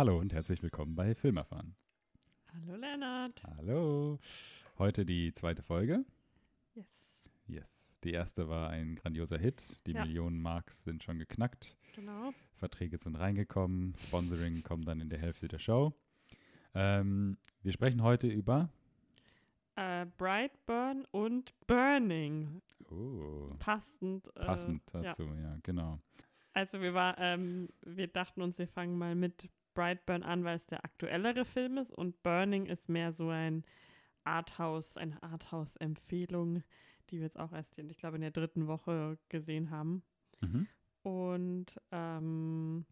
Hallo und herzlich willkommen bei Filmerfahren. Hallo Lennart. Hallo. Heute die zweite Folge. Yes. Yes. Die erste war ein grandioser Hit. Die Ja. Millionen Marks sind schon geknackt. Genau. Verträge sind reingekommen. Sponsoring kommt dann in der Hälfte der Show. Ähm, wir sprechen heute über. Äh, Brightburn und Burning. Oh, Passend. Äh, passend Ja. dazu, ja, genau. Also wir war, ähm, wir dachten uns, wir fangen mal mit Brightburn an, weil es der aktuellere Film ist und Burning ist mehr so ein Arthouse, eine Arthouse-Empfehlung, die wir jetzt auch erst, in, ich glaube, in der dritten Woche gesehen haben. Mhm. Und ähm,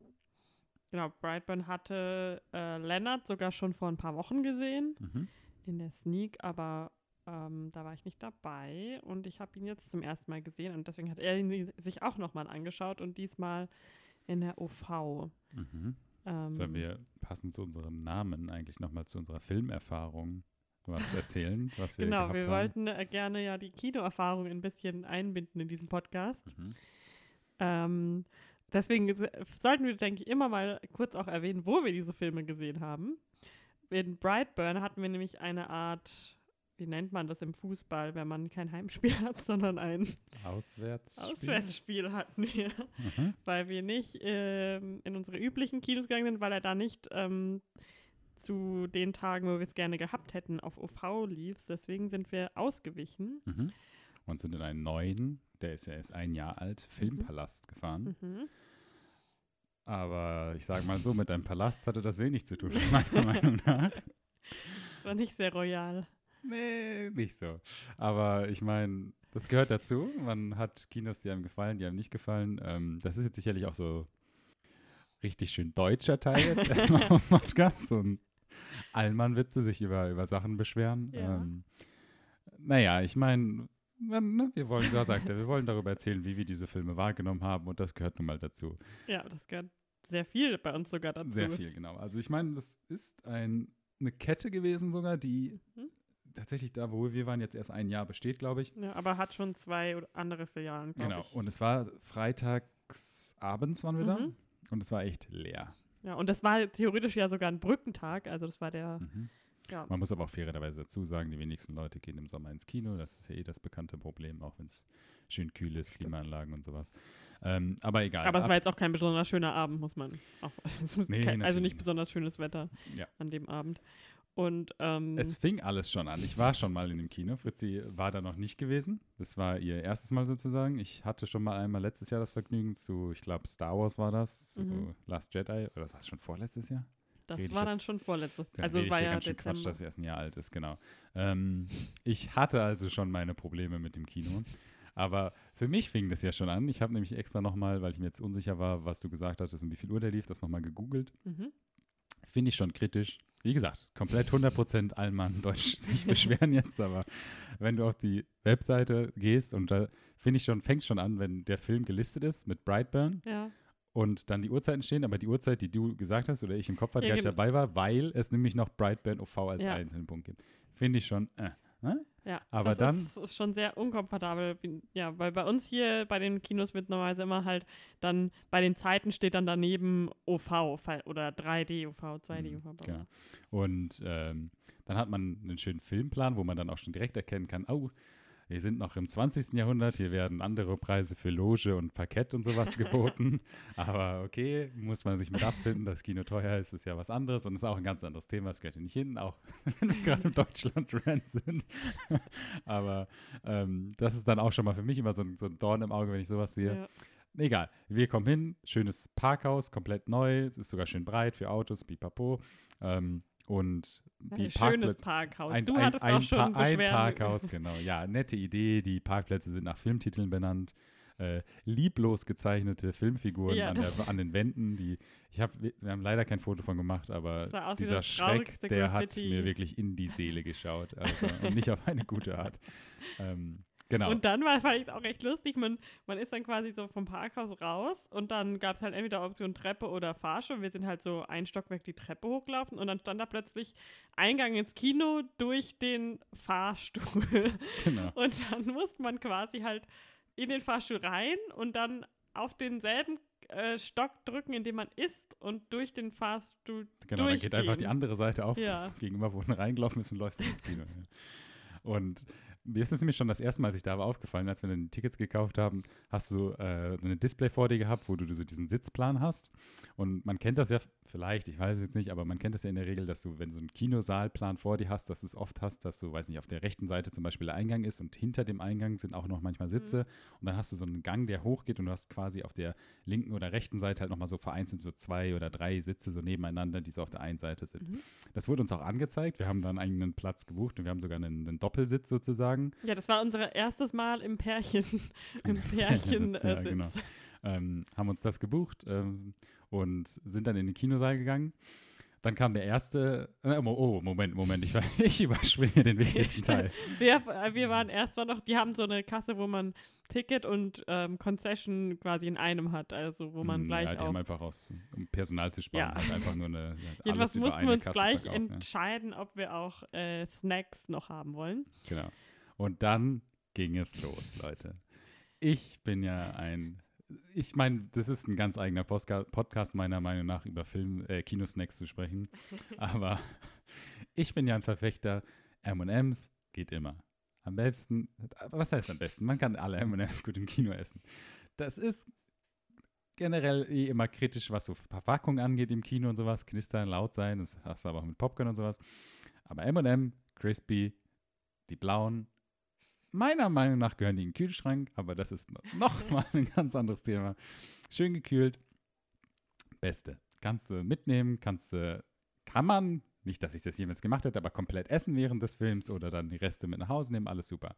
genau, Brightburn hatte äh, Leonard sogar schon vor ein paar Wochen gesehen. Mhm. in der Sneak, aber ähm, da war ich nicht dabei und ich habe ihn jetzt zum ersten Mal gesehen und deswegen hat er ihn sich auch nochmal angeschaut und diesmal in der OV. Mhm. Ähm, Sollen wir passend zu unserem Namen eigentlich nochmal zu unserer Filmerfahrung was erzählen, was wir genau, wir haben? wollten äh, gerne ja die Kinoerfahrung ein bisschen einbinden in diesem Podcast. Mhm. Ähm, deswegen sollten wir, denke ich, immer mal kurz auch erwähnen, wo wir diese Filme gesehen haben. In Brightburn hatten wir nämlich eine Art, wie nennt man das im Fußball, wenn man kein Heimspiel hat, sondern ein Auswärts. Auswärtsspiel hatten wir, Mhm. weil wir nicht ähm, in unsere üblichen Kinos gegangen sind, weil er da nicht ähm, zu den Tagen, wo wir es gerne gehabt hätten, auf OV lief. Deswegen sind wir ausgewichen. Mhm. Und sind in einen neuen, der ist ja erst ein Jahr alt, Filmpalast gefahren. Mhm. Aber ich sage mal so, mit einem Palast hatte das wenig zu tun, meiner Meinung nach. Das war nicht sehr royal. Nee, nicht so. Aber ich meine, das gehört dazu. Man hat Kinos, die einem gefallen, die einem nicht gefallen. Ähm, das ist jetzt sicherlich auch so richtig schön deutscher Teil jetzt erstmal vom Podcast. So ein Allmann-Witze, sich über, über Sachen beschweren. Ja. Ähm, naja, ich meine, ne, wir wollen, du sagst ja, wir wollen darüber erzählen, wie wir diese Filme wahrgenommen haben und das gehört nun mal dazu. Ja, das gehört sehr viel bei uns sogar dazu. Sehr viel, genau. Also ich meine, das ist ein, eine Kette gewesen sogar, die Mhm. Tatsächlich da, wo wir waren, jetzt erst ein Jahr besteht, glaube ich. Ja, aber hat schon zwei oder andere Filialen, Genau. ich. Und es war freitags abends waren wir da Mhm. und es war echt leer. Ja, und das war theoretisch ja sogar ein Brückentag. Also das war der, Mhm. ja, Man muss aber auch fairerweise dazu sagen, die wenigsten Leute gehen im Sommer ins Kino. Das ist ja eh das bekannte Problem, auch wenn es schön kühl ist, Klimaanlagen und sowas. Ähm, aber egal. aber es Ab- war jetzt auch kein besonders schöner Abend, muss man auch. Nee, kein, also nicht. besonders schönes Wetter Ja. an dem Abend. Und ähm, Es fing alles schon an. Ich war schon mal in dem Kino. Fritzi war da noch nicht gewesen. Das war ihr erstes Mal sozusagen. Ich hatte schon mal einmal letztes Jahr das Vergnügen zu, ich glaube, Star Wars war das, zu Mhm. Last Jedi. Oder das war schon vorletztes Jahr? das ich war dann jetzt- schon vorletztes. Dann Also es ich war ja ganz schön Quatsch, Dezember. dass er erst ein Jahr alt ist, genau. Ähm, ich hatte also schon meine Probleme mit dem Kino. Aber für mich fing das ja schon an. Ich habe nämlich extra nochmal, weil ich mir jetzt unsicher war, was du gesagt hattest und wie viel Uhr der lief, das nochmal gegoogelt. Mhm. Finde ich schon kritisch. Wie gesagt, komplett 100% Allmann Deutsch sich beschweren jetzt, aber wenn du auf die Webseite gehst und da finde ich schon, fängt schon an, wenn der Film gelistet ist mit Brightburn Ja, und dann die Uhrzeiten stehen, aber die Uhrzeit, die du gesagt hast oder ich im Kopf hatte, Ja, gar nicht genau. dabei war, weil es nämlich noch Brightburn OV als Ja. einzelnen Punkt gibt. Finde ich schon, äh, ne? ja. Aber das dann- ist, ist schon sehr unkomfortabel. Ja, weil bei uns hier bei den Kinos wird normalerweise immer halt dann bei den Zeiten steht dann daneben OV oder 3D OV, 2D Mhm, OV. genau. Und ähm, dann hat man einen schönen Filmplan, wo man dann auch schon direkt erkennen kann, oh, wir sind noch im 20. Jahrhundert, hier werden andere Preise für Loge und Parkett und sowas geboten. Aber okay, muss man sich mit abfinden, dass Kino teuer ist, ist ja was anderes und ist auch ein ganz anderes Thema, das gehört hier nicht hin, auch wenn wir gerade im Deutschland-Rant sind. Aber ähm, das ist dann auch schon mal für mich immer so ein, so ein Dorn im Auge, wenn ich sowas sehe. Ja. Egal, wir kommen hin, schönes Parkhaus, komplett neu, es ist sogar schön breit für Autos, pipapo. Ähm, und die Ein schönes. Parkhaus. Ein, du ein, hattest ein, auch schon Pa- ein Beschwerden. Parkhaus, genau. Ja, nette Idee. Die Parkplätze sind nach Filmtiteln benannt. Äh, lieblos gezeichnete Filmfiguren Ja, an, der, an den Wänden. Die, ich hab, wir haben leider kein Foto von gemacht, aber dieser Schreck, der hat Graffiti. mir wirklich in die Seele geschaut. Also, und nicht auf eine gute Art. Ähm, genau. Und dann war, fand ich es auch echt lustig. Man, man ist dann quasi so vom Parkhaus raus und dann gab es halt entweder Option Treppe oder Fahrstuhl. Wir sind halt so ein Stockwerk die Treppe hochgelaufen und dann stand da plötzlich Eingang ins Kino durch den Fahrstuhl. genau. Und dann musste man quasi halt in den Fahrstuhl rein und dann auf denselben äh, Stock drücken, indem man isst und durch den Fahrstuhl Genau, dann geht einfach die andere Seite auf, Ja. gegenüber, wo du reingelaufen bist und läufst dann ins Kino. ja. Und mir ist es nämlich schon das erste Mal, als ich da war, aufgefallen, als wir dann die Tickets gekauft haben, hast du äh, ein Display vor dir gehabt, wo du so diesen Sitzplan hast. Und man kennt das ja vielleicht, ich weiß es jetzt nicht, aber man kennt das ja in der Regel, dass du, wenn du einen Kinosaalplan vor dir hast, dass du es oft hast, dass du, weiß nicht, auf der rechten Seite zum Beispiel der Eingang ist und hinter dem Eingang sind auch noch manchmal Sitze. Und dann hast du so einen Gang, der hochgeht und du hast quasi auf der linken oder rechten Seite halt nochmal so vereinzelt so zwei oder drei Sitze so nebeneinander, die so auf der einen Seite sind. Mhm. Das wurde uns auch angezeigt. Wir haben dann einen eigenen Platz gebucht und wir haben sogar einen, einen Doppelsitz sozusagen. Ja, das war unser erstes Mal im Pärchen, im Pärchen Pärchensitz, äh, ja, genau. Ähm, haben uns das gebucht ähm, und sind dann in den Kinosaal gegangen. Dann kam der erste, äh, oh, Moment, Moment, ich, ich überspringe den wichtigsten Teil. Wir, äh, wir waren erst mal noch, die haben so eine Kasse, wo man Ticket und ähm, Concession quasi in einem hat, also wo man Hm, gleich ja, die auch. haben einfach aus, um Personal zu sparen, Ja. halt einfach nur eine, ja, Jedenfalls mussten wir uns Kasse gleich verkauft, ja. entscheiden, ob wir auch äh, Snacks noch haben wollen. Genau. Und dann ging es los, Leute. Ich bin ja ein, ich meine, das ist ein ganz eigener Postka Podcast meiner Meinung nach über Film, äh, Kinosnacks zu sprechen. Aber ich bin ja ein Verfechter. M&M's geht immer. Am besten, was heißt am besten? Man kann alle M&M's gut im Kino essen. Das ist generell eh immer kritisch, was so Verpackung angeht im Kino und sowas. Knistern, laut sein, das hast du aber auch mit Popcorn und sowas. Aber M&M, Crispy, die blauen, meiner Meinung nach gehören die in den Kühlschrank, aber das ist no- noch mal ein ganz anderes Thema. Schön gekühlt, beste. Kannst du mitnehmen, kannst du, kann man, nicht, dass ich das jemals gemacht hätte, aber komplett essen während des Films oder dann die Reste mit nach Hause nehmen, alles super.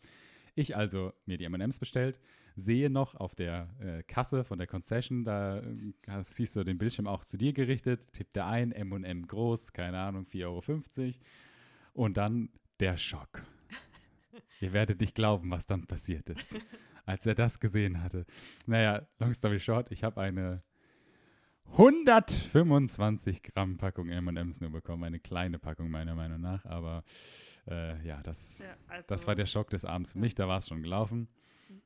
Ich also mir die M&M's bestellt, sehe noch auf der äh, Kasse von der Concession, da äh, siehst du den Bildschirm auch zu dir gerichtet, tippt er ein, M&M groß, keine Ahnung, 4,50 Euro. Und dann der Schock. Ihr werdet nicht glauben, was dann passiert ist, als er das gesehen hatte. Naja, long story short, ich habe eine 125 Gramm Packung M&M's nur bekommen. Eine kleine Packung meiner Meinung nach, aber äh, ja, das, also das war der Schock des Abends für mich. Da war es schon gelaufen.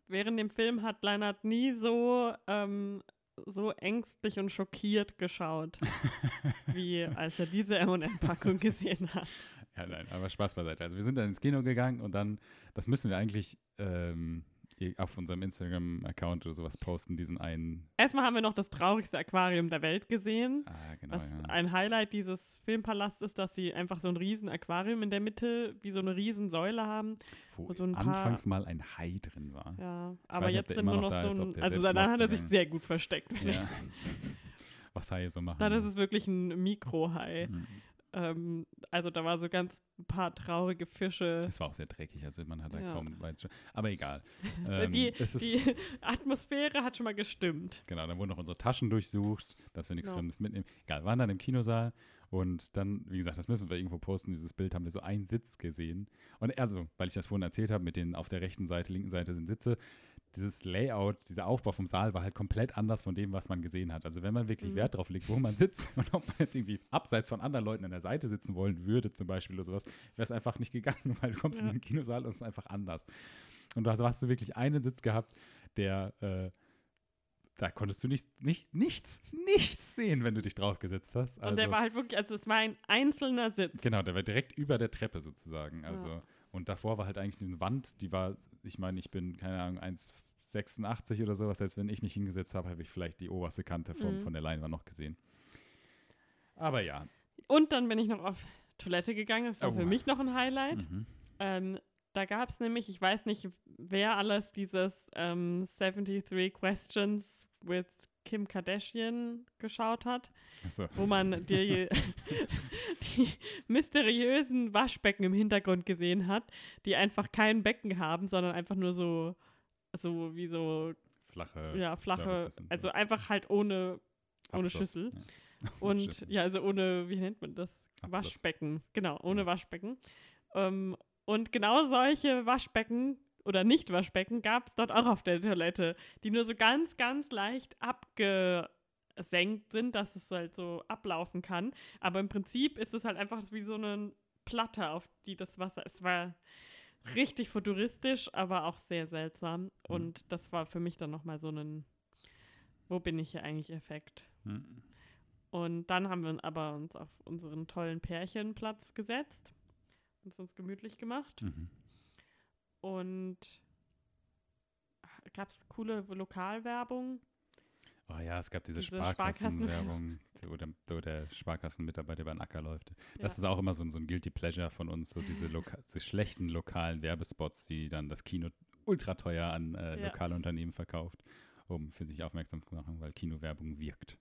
Während dem Film hat Leinart nie so, ähm, so ängstlich und schockiert geschaut, wie als er diese M&M-Packung gesehen hat. Ja, nein, aber Spaß beiseite. Also wir sind dann ins Kino gegangen und dann, das müssen wir eigentlich ähm, auf unserem Instagram-Account oder sowas posten, diesen einen, Erstmal haben wir noch das traurigste Aquarium der Welt gesehen. ah, genau, Was ja. ein Highlight dieses Filmpalasts ist, dass sie einfach so ein riesen Aquarium in der Mitte, wie so eine riesen Säule haben. wo so ein paar- anfangs mal ein Hai drin war. Ja, aber weiß jetzt sind nur noch noch so ist, ein. der Also danach hat er sich sehr gut versteckt. Ja. Was Haie so machen. Dann ist es wirklich ein Mikrohai. Mhm. Ähm, also da war so ganz ein paar traurige Fische. Es war auch sehr dreckig, also man hat da Ja. kaum weit. Aber egal. Ähm, die die Atmosphäre hat schon mal gestimmt. Genau, dann wurden noch unsere Taschen durchsucht, dass wir nichts Ja. Fremdes mitnehmen. Egal, waren dann im Kinosaal und dann, wie gesagt, das müssen wir irgendwo posten, dieses Bild haben wir so einen Sitz gesehen. Und also, weil ich das vorhin erzählt habe, mit den auf der rechten Seite, linken Seite sind Sitze, dieses Layout, dieser Aufbau vom Saal war halt komplett anders von dem, was man gesehen hat. Also wenn man wirklich Mhm. Wert drauf legt, wo man sitzt und ob man jetzt irgendwie abseits von anderen Leuten an der Seite sitzen wollen würde, zum Beispiel oder sowas, wäre es einfach nicht gegangen, weil du kommst Ja. in den Kinosaal und es ist einfach anders. Und da hast du wirklich einen Sitz gehabt, der äh, da konntest du nicht, nicht, nichts, nichts sehen, wenn du dich draufgesetzt hast. Und der war halt wirklich, also es war ein einzelner Sitz. Genau, der war direkt über der Treppe sozusagen. Also, Ja. Und davor war halt eigentlich eine Wand, die war, ich meine, ich bin, keine Ahnung, 1,86 oder sowas. Selbst wenn ich mich hingesetzt habe, habe ich vielleicht die oberste Kante vom, Mhm. von der Leinwand noch gesehen. Aber ja. Und dann bin ich noch auf Toilette gegangen. Das war Oh. für mich noch ein Highlight. Mhm. Ähm, da gab es nämlich, ich weiß nicht, wer alles dieses ähm, 73 Questions with Kim Kardashian geschaut hat, Achso. wo man die, die mysteriösen Waschbecken im Hintergrund gesehen hat, die einfach kein Becken haben, sondern einfach nur so, so wie so, Flache. ja, flache, also so. einfach halt ohne, ohne Abschluss. Schüssel. Ja. Und ja, also ohne, wie nennt man das? Abfluss. Waschbecken. Genau, ohne Ja. Waschbecken. Ähm, und genau solche Waschbecken oder Nicht-Waschbecken gab es dort auch auf der Toilette, die nur so ganz, ganz leicht abgesenkt sind, dass es halt so ablaufen kann. Aber im Prinzip ist es halt einfach wie so eine Platte, auf die das Wasser. Es war richtig futuristisch, aber auch sehr seltsam. Und das war für mich dann nochmal so ein wo bin ich hier eigentlich Effekt. Hm. Und dann haben wir uns aber uns auf unseren tollen Pärchenplatz gesetzt und uns gemütlich gemacht. Mhm. Und gab es coole Lokalwerbung. Oh ja, es gab diese, Diese Sparkassenwerbung, wo der, wo der Sparkassenmitarbeiter über den Acker läuft. Das Ja. ist auch immer so ein, so ein Guilty Pleasure von uns, so diese, loka diese schlechten lokalen Werbespots, die dann das Kino ultra teuer an äh, Ja. lokale Unternehmen verkauft, um für sich aufmerksam zu machen, weil Kinowerbung wirkt.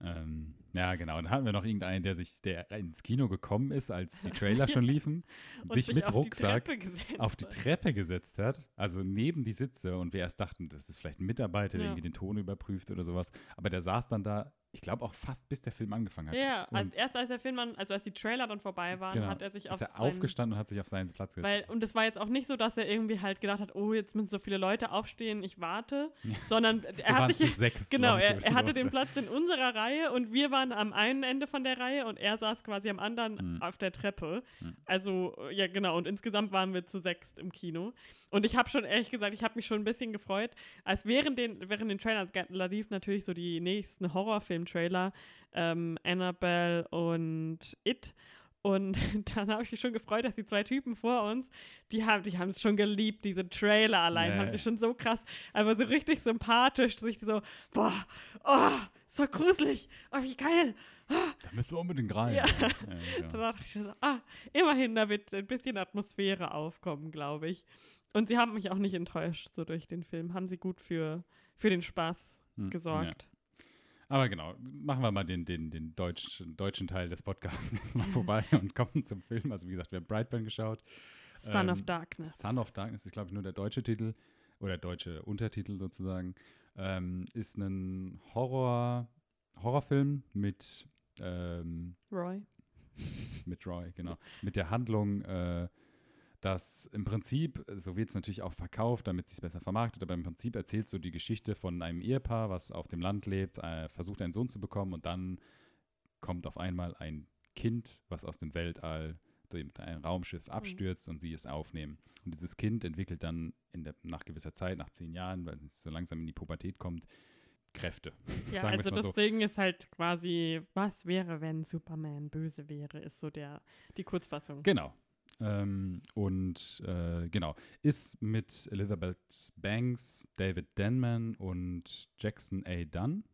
Ähm, ja, genau. Dann hatten wir noch irgendeinen, der sich, der ins Kino gekommen ist, als die Trailer schon liefen, Und sich mit auf Rucksack die auf die. Treppe gesetzt hat, also neben die Sitze und wir erst dachten, das ist vielleicht ein Mitarbeiter, der Ja. irgendwie den Ton überprüft oder sowas. Aber der saß dann da, ich glaube auch fast bis der Film angefangen hat. Ja, als erst als der Film, an- also als die Trailer dann vorbei waren, Genau. hat er sich auf ist er seinen- aufgestanden und hat sich auf seinen Platz gesetzt. Weil, und es war jetzt auch nicht so, dass er irgendwie halt gedacht hat, oh, jetzt müssen so viele Leute aufstehen, ich warte, sondern er hat sich zu sechs Genau, Leute er, er hatte den. Platz in unserer Reihe und wir waren am einen Ende von der Reihe und er saß quasi am anderen Hm. auf der Treppe. Hm. Also, ja, genau. Und insgesamt waren wir zu sechst im Kino. Und ich habe schon, ehrlich gesagt, ich habe mich schon ein bisschen gefreut, als während den, während den Trailern, da lief natürlich so die nächsten Horrorfilm-Trailer, ähm, Annabelle und It. Und dann habe ich mich schon gefreut, dass die zwei Typen vor uns, die haben die haben es schon geliebt, diese Trailer allein, Ja, haben ja. sie schon so krass, aber so richtig sympathisch, sich so, boah, oh, so gruselig, oh, wie geil. Da müssen wir unbedingt rein. Ja. Ja, Da genau. dachte ich so, ah, immerhin, da wird ein bisschen Atmosphäre aufkommen, glaube ich. Und sie haben mich auch nicht enttäuscht, so durch den Film. Haben sie gut für, für den Spaß Hm, gesorgt. Ja. Aber genau, machen wir mal den, den, den deutschen, deutschen Teil des Podcasts jetzt mal vorbei und kommen zum Film. Also wie gesagt, wir haben Brightburn geschaut. Son of Ähm, Darkness. Son of Darkness ist, glaube ich, nur der deutsche Titel oder deutsche Untertitel sozusagen. Ähm, ist ein Horror, Horrorfilm mit, ähm, Roy. mit Roy, genau. Mit der Handlung, äh, dass im Prinzip, so wird es natürlich auch verkauft, damit es sich besser vermarktet, aber im Prinzip erzählt so die Geschichte von einem Ehepaar, was auf dem Land lebt, äh, versucht einen Sohn zu bekommen und dann kommt auf einmal ein Kind, was aus dem Weltall durch mit einem Raumschiff abstürzt und sie es aufnehmen. Und dieses Kind entwickelt dann in der, nach gewisser Zeit, nach zehn Jahren, weil es so langsam in die Pubertät kommt, Kräfte. Ja, also das so. Ding ist halt quasi, was wäre, wenn Superman böse wäre, ist so der, die Kurzfassung. Genau. Ähm, und äh, genau, ist mit Elizabeth Banks, David Denman und Jackson A. Dunn.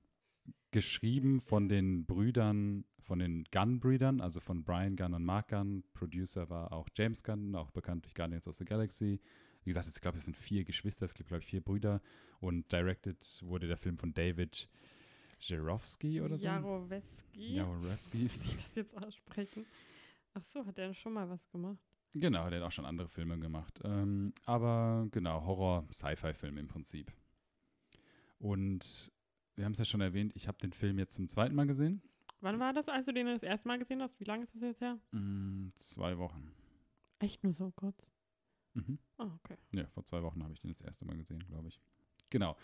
Geschrieben von den Brüdern, von den Gunn-Brüdern, also von Brian Gunn und Mark Gunn. Producer war auch James Gunn, auch bekannt durch Guardians of the Galaxy. Wie gesagt, ich glaube, es sind vier Geschwister, es gibt, glaube ich, vier Brüder. Und directed wurde der Film von David Jarowski oder so. Jarowski. Jarowski. Wie ich das jetzt aussprechen? Ach so, hat er schon mal was gemacht? Genau, der hat auch schon andere Filme gemacht. Ähm, aber genau, Horror-Sci-Fi-Film im Prinzip. Und wir haben es ja schon erwähnt, ich habe den Film jetzt zum zweiten Mal gesehen. Wann war das, als du den das erste Mal gesehen hast? Wie lange ist das jetzt her? Mm, zwei Wochen. Echt nur so kurz? Mhm. Ah, okay. Ja, vor zwei Wochen habe ich den das erste Mal gesehen, glaube ich. Genau.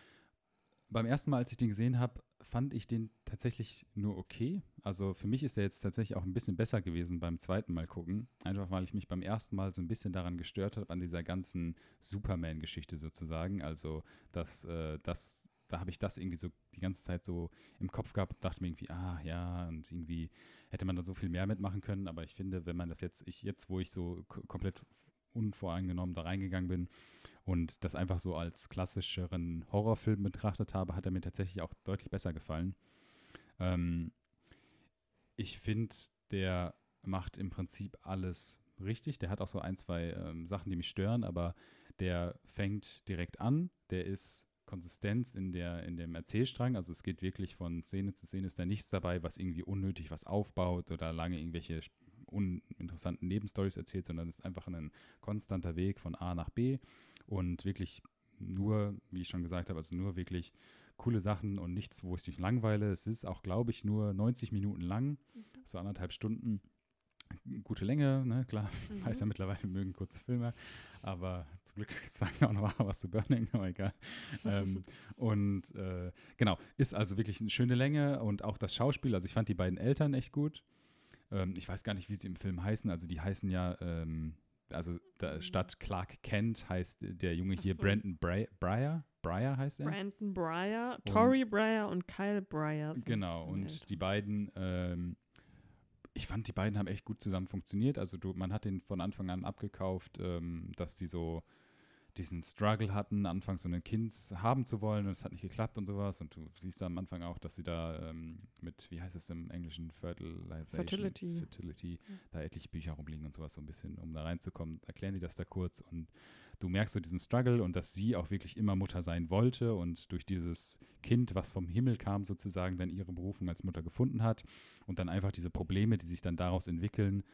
Beim ersten Mal, als ich den gesehen habe, fand ich den tatsächlich nur okay. Also für mich ist er jetzt tatsächlich auch ein bisschen besser gewesen beim zweiten Mal gucken. Einfach weil ich mich beim ersten Mal so ein bisschen daran gestört habe, an dieser ganzen Superman-Geschichte sozusagen. Also, dass äh, das, da habe ich das irgendwie so die ganze Zeit so im Kopf gehabt und dachte mir irgendwie, ah ja, und irgendwie hätte man da so viel mehr mitmachen können. Aber ich finde, wenn man das jetzt, ich jetzt, wo ich so komplett unvoreingenommen da reingegangen bin und das einfach so als klassischeren Horrorfilm betrachtet habe, hat er mir tatsächlich auch deutlich besser gefallen. Ähm, ich finde, der macht im Prinzip alles richtig. Der hat auch so ein, zwei ähm, Sachen, die mich stören, aber der fängt direkt an. Der ist Konsistenz in, der, in dem Erzählstrang. Also es geht wirklich von Szene zu Szene, ist da nichts dabei, was irgendwie unnötig was aufbaut oder lange irgendwelche uninteressanten Nebenstories erzählt, sondern es ist einfach ein konstanter Weg von A nach B und wirklich nur, wie ich schon gesagt habe, also nur wirklich coole Sachen und nichts, wo ich dich langweile. Es ist auch, glaube ich, nur 90 Minuten lang, so anderthalb Stunden. Gute Länge, ne, klar, Mhm. weiß ja mittlerweile, wir mögen kurze Filme, aber zum Glück sagen wir auch noch was zu Burning, aber egal. ähm, und äh, genau, ist also wirklich eine schöne Länge und auch das Schauspiel, also ich fand die beiden Eltern echt gut. Ähm, ich weiß gar nicht, wie sie im Film heißen, also die heißen ja ähm, also da, Mhm. statt Clark Kent heißt der Junge hier so. Brandon Breyer. Breyer heißt er? Brandon Breyer, Tory Breyer und Kyle Breyer. Genau, und die beiden, ähm, ich fand, die beiden haben echt gut zusammen funktioniert. Also du, man hat den von Anfang an abgekauft, ähm, dass die so diesen Struggle hatten, anfangs so ein Kind haben zu wollen und es hat nicht geklappt und sowas. Und du siehst da am Anfang auch, dass sie da ähm, mit, wie heißt es im Englischen, Fertilization, Fertility. Fertility Ja. da etliche Bücher rumliegen und sowas so ein bisschen, um da reinzukommen, erklären die das da kurz und du merkst so diesen Struggle und dass sie auch wirklich immer Mutter sein wollte und durch dieses Kind, was vom Himmel kam, sozusagen dann ihre Berufung als Mutter gefunden hat und dann einfach diese Probleme, die sich dann daraus entwickeln,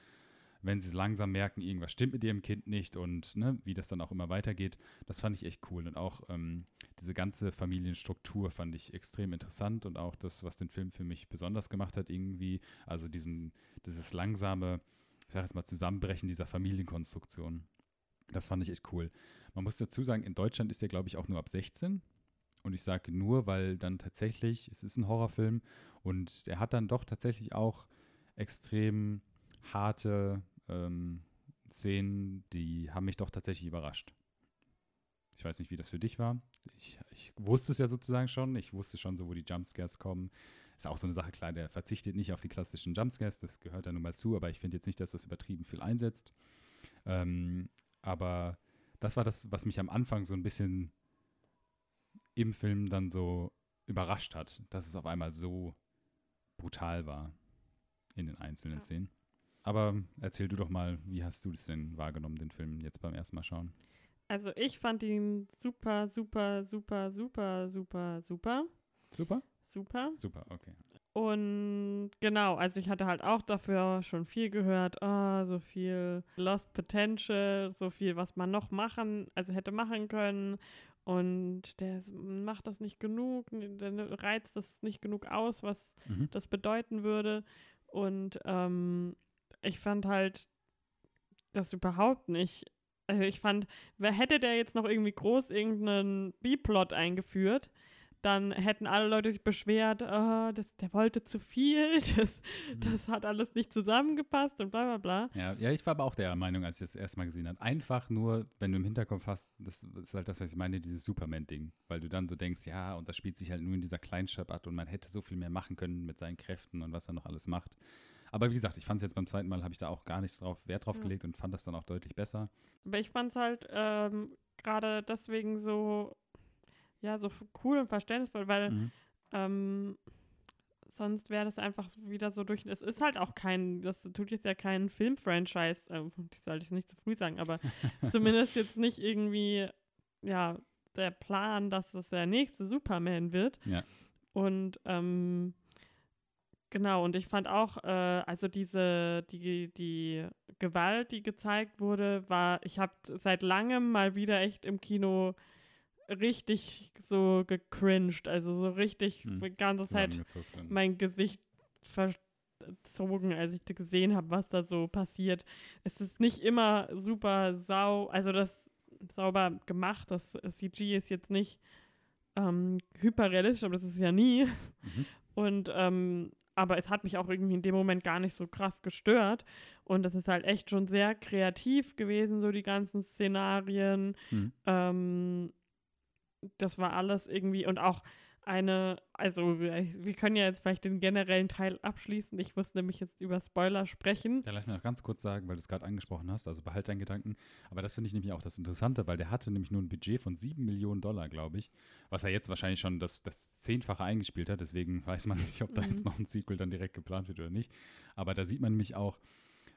wenn sie langsam merken, irgendwas stimmt mit ihrem Kind nicht und ne, wie das dann auch immer weitergeht, das fand ich echt cool. Und auch ähm, diese ganze Familienstruktur fand ich extrem interessant und auch das, was den Film für mich besonders gemacht hat, irgendwie, also diesen, dieses langsame, ich sag jetzt mal, Zusammenbrechen dieser Familienkonstruktion. Das fand ich echt cool. Man muss dazu sagen, in Deutschland ist der, glaube ich, auch nur ab 16. Und ich sage nur, weil dann tatsächlich, es ist ein Horrorfilm und der hat dann doch tatsächlich auch extrem harte ähm, Szenen, die haben mich doch tatsächlich überrascht. Ich weiß nicht, wie das für dich war. Ich, ich wusste es ja sozusagen schon. Ich wusste schon so, wo die Jumpscares kommen. Ist auch so eine Sache, klar, der verzichtet nicht auf die klassischen Jumpscares, das gehört da nun mal zu, aber ich finde jetzt nicht, dass das übertrieben viel einsetzt. Ähm, aber das war das, was mich am Anfang so ein bisschen im Film dann so überrascht hat, dass es auf einmal so brutal war in den einzelnen Ja. Szenen. Aber erzähl du doch mal, wie hast du das denn wahrgenommen, den Film jetzt beim ersten Mal schauen? Also ich fand ihn super, super, super, super, super, super, Super? super. Super, okay. Und genau, also ich hatte halt auch dafür schon viel gehört, oh, so viel Lost Potential, so viel, was man noch machen, also hätte machen können. Und der macht das nicht genug, der reizt das nicht genug aus, was Mhm. das bedeuten würde. Und ähm, ich fand halt das überhaupt nicht. Also ich fand, wer hätte der jetzt noch irgendwie groß irgendeinen B-Plot eingeführt, dann hätten alle Leute sich beschwert, ah, das, der wollte zu viel, das, Mhm. das hat alles nicht zusammengepasst und bla bla bla. Ja, ja, ich war aber auch der Meinung, als ich das erste Mal gesehen habe. Einfach nur, wenn du im Hinterkopf hast, das ist halt das, was ich meine, dieses Superman-Ding. Weil du dann so denkst, ja, und das spielt sich halt nur in dieser Kleinstadt ab und man hätte so viel mehr machen können mit seinen Kräften und was er noch alles macht. Aber wie gesagt, ich fand es jetzt beim zweiten Mal, habe ich da auch gar nicht drauf, Wert drauf Ja. gelegt und fand das dann auch deutlich besser. Aber ich fand es halt ähm, gerade deswegen so, ja, so cool und verständnisvoll, weil Mhm. Ähm, sonst wäre das einfach wieder so durch. Es ist halt auch kein, das tut jetzt ja kein Film-Franchise, äh, das sollte ich nicht zu früh sagen, aber zumindest jetzt nicht irgendwie, ja, der Plan, dass es der nächste Superman wird. Ja. Und ähm, genau, und ich fand auch, äh, also diese, die, die Gewalt, die gezeigt wurde, war, ich habe seit langem mal wieder echt im Kino richtig so gecringed, also so richtig Hm. die ganze Zeit mein Gesicht verzogen, als ich gesehen habe, was da so passiert. Es ist nicht immer super sau, also das sauber gemacht, das CG ist jetzt nicht ähm, hyperrealistisch, aber das ist ja nie. Mhm. Und ähm, aber es hat mich auch irgendwie in dem Moment gar nicht so krass gestört. Und das ist halt echt schon sehr kreativ gewesen, so die ganzen Szenarien. Mhm. Ähm, das war alles irgendwie und auch eine, also wir, wir können ja jetzt vielleicht den generellen Teil abschließen. Ich muss nämlich jetzt über Spoiler sprechen. Ja, lass mich noch ganz kurz sagen, weil du es gerade angesprochen hast, also behalt deinen Gedanken. Aber das finde ich nämlich auch das Interessante, weil der hatte nämlich nur ein Budget von 7 Millionen Dollar, glaube ich, was er jetzt wahrscheinlich schon das, das Zehnfache eingespielt hat. Deswegen weiß man nicht, ob da Mhm. jetzt noch ein Sequel dann direkt geplant wird oder nicht. Aber da sieht man nämlich auch,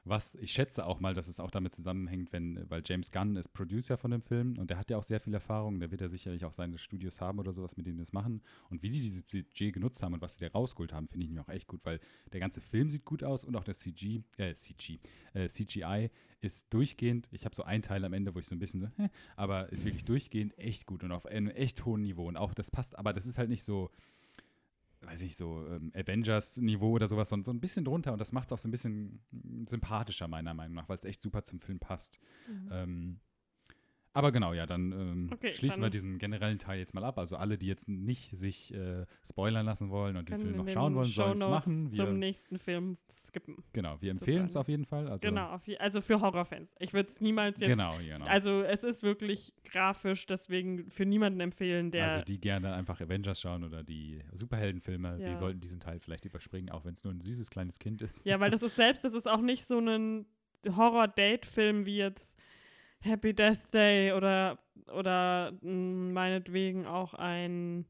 was, ich schätze auch mal, dass es auch damit zusammenhängt, wenn, weil James Gunn ist Producer von dem Film und der hat ja auch sehr viel Erfahrung, der wird ja sicherlich auch seine Studios haben oder sowas, mit denen das machen. Und wie die dieses Budget genutzt haben und was sie da rausgeholt haben, finde ich mir auch echt gut, weil der ganze Film sieht gut aus und auch der CG, äh, CG, äh, CGI ist durchgehend, ich habe so einen Teil am Ende, wo ich so ein bisschen so, hä, aber ist wirklich durchgehend echt gut und auf einem echt hohen Niveau und auch das passt, aber das ist halt nicht so, weiß ich, so ähm, Avengers-Niveau oder sowas, sondern so ein bisschen drunter und das macht es auch so ein bisschen sympathischer, meiner Meinung nach, weil es echt super zum Film passt. Mhm. Ähm, Aber genau, ja, dann ähm, Okay, schließen wir dann- diesen generellen Teil jetzt mal ab. Also alle, die jetzt nicht sich äh, spoilern lassen wollen und den Film noch schauen wollen, sollen es machen. Zum Wir, nächsten Film skippen. genau, wir empfehlen es auf jeden Fall. Also, genau, auf also für Horrorfans. Ich würde es niemals jetzt. Genau, genau. Also es ist wirklich grafisch, deswegen für niemanden empfehlen, der. Also die gerne einfach Avengers schauen oder die Superheldenfilme, Ja. die sollten diesen Teil vielleicht überspringen, auch wenn es nur ein süßes kleines Kind ist. ja, weil das ist selbst, das ist auch nicht so ein Horror-Date-Film wie jetzt Happy Death Day oder, oder mh, meinetwegen auch ein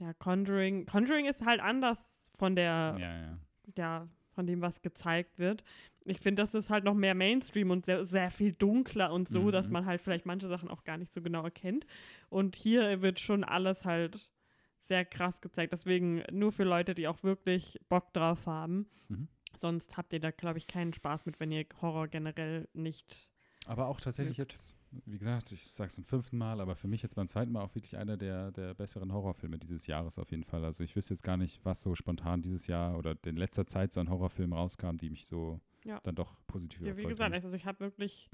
ja, Conjuring. Conjuring ist halt anders von der, Ja, ja. ja, von dem, was gezeigt wird. Ich finde, das ist halt noch mehr Mainstream und sehr, sehr viel dunkler und so, Mhm. dass man halt vielleicht manche Sachen auch gar nicht so genau erkennt. Und hier wird schon alles halt sehr krass gezeigt. Deswegen nur für Leute, die auch wirklich Bock drauf haben. Mhm. Sonst habt ihr da, glaube ich, keinen Spaß mit, wenn ihr Horror generell nicht. Aber auch tatsächlich jetzt, wie gesagt, ich sage es zum fünften Mal, aber für mich jetzt beim zweiten Mal auch wirklich einer der, der besseren Horrorfilme dieses Jahres auf jeden Fall. Also ich wüsste jetzt gar nicht, was so spontan dieses Jahr oder in letzter Zeit so ein Horrorfilm rauskam, die mich so Ja. dann doch positiv Ja, wie überzeugt gesagt, haben. also ich habe wirklich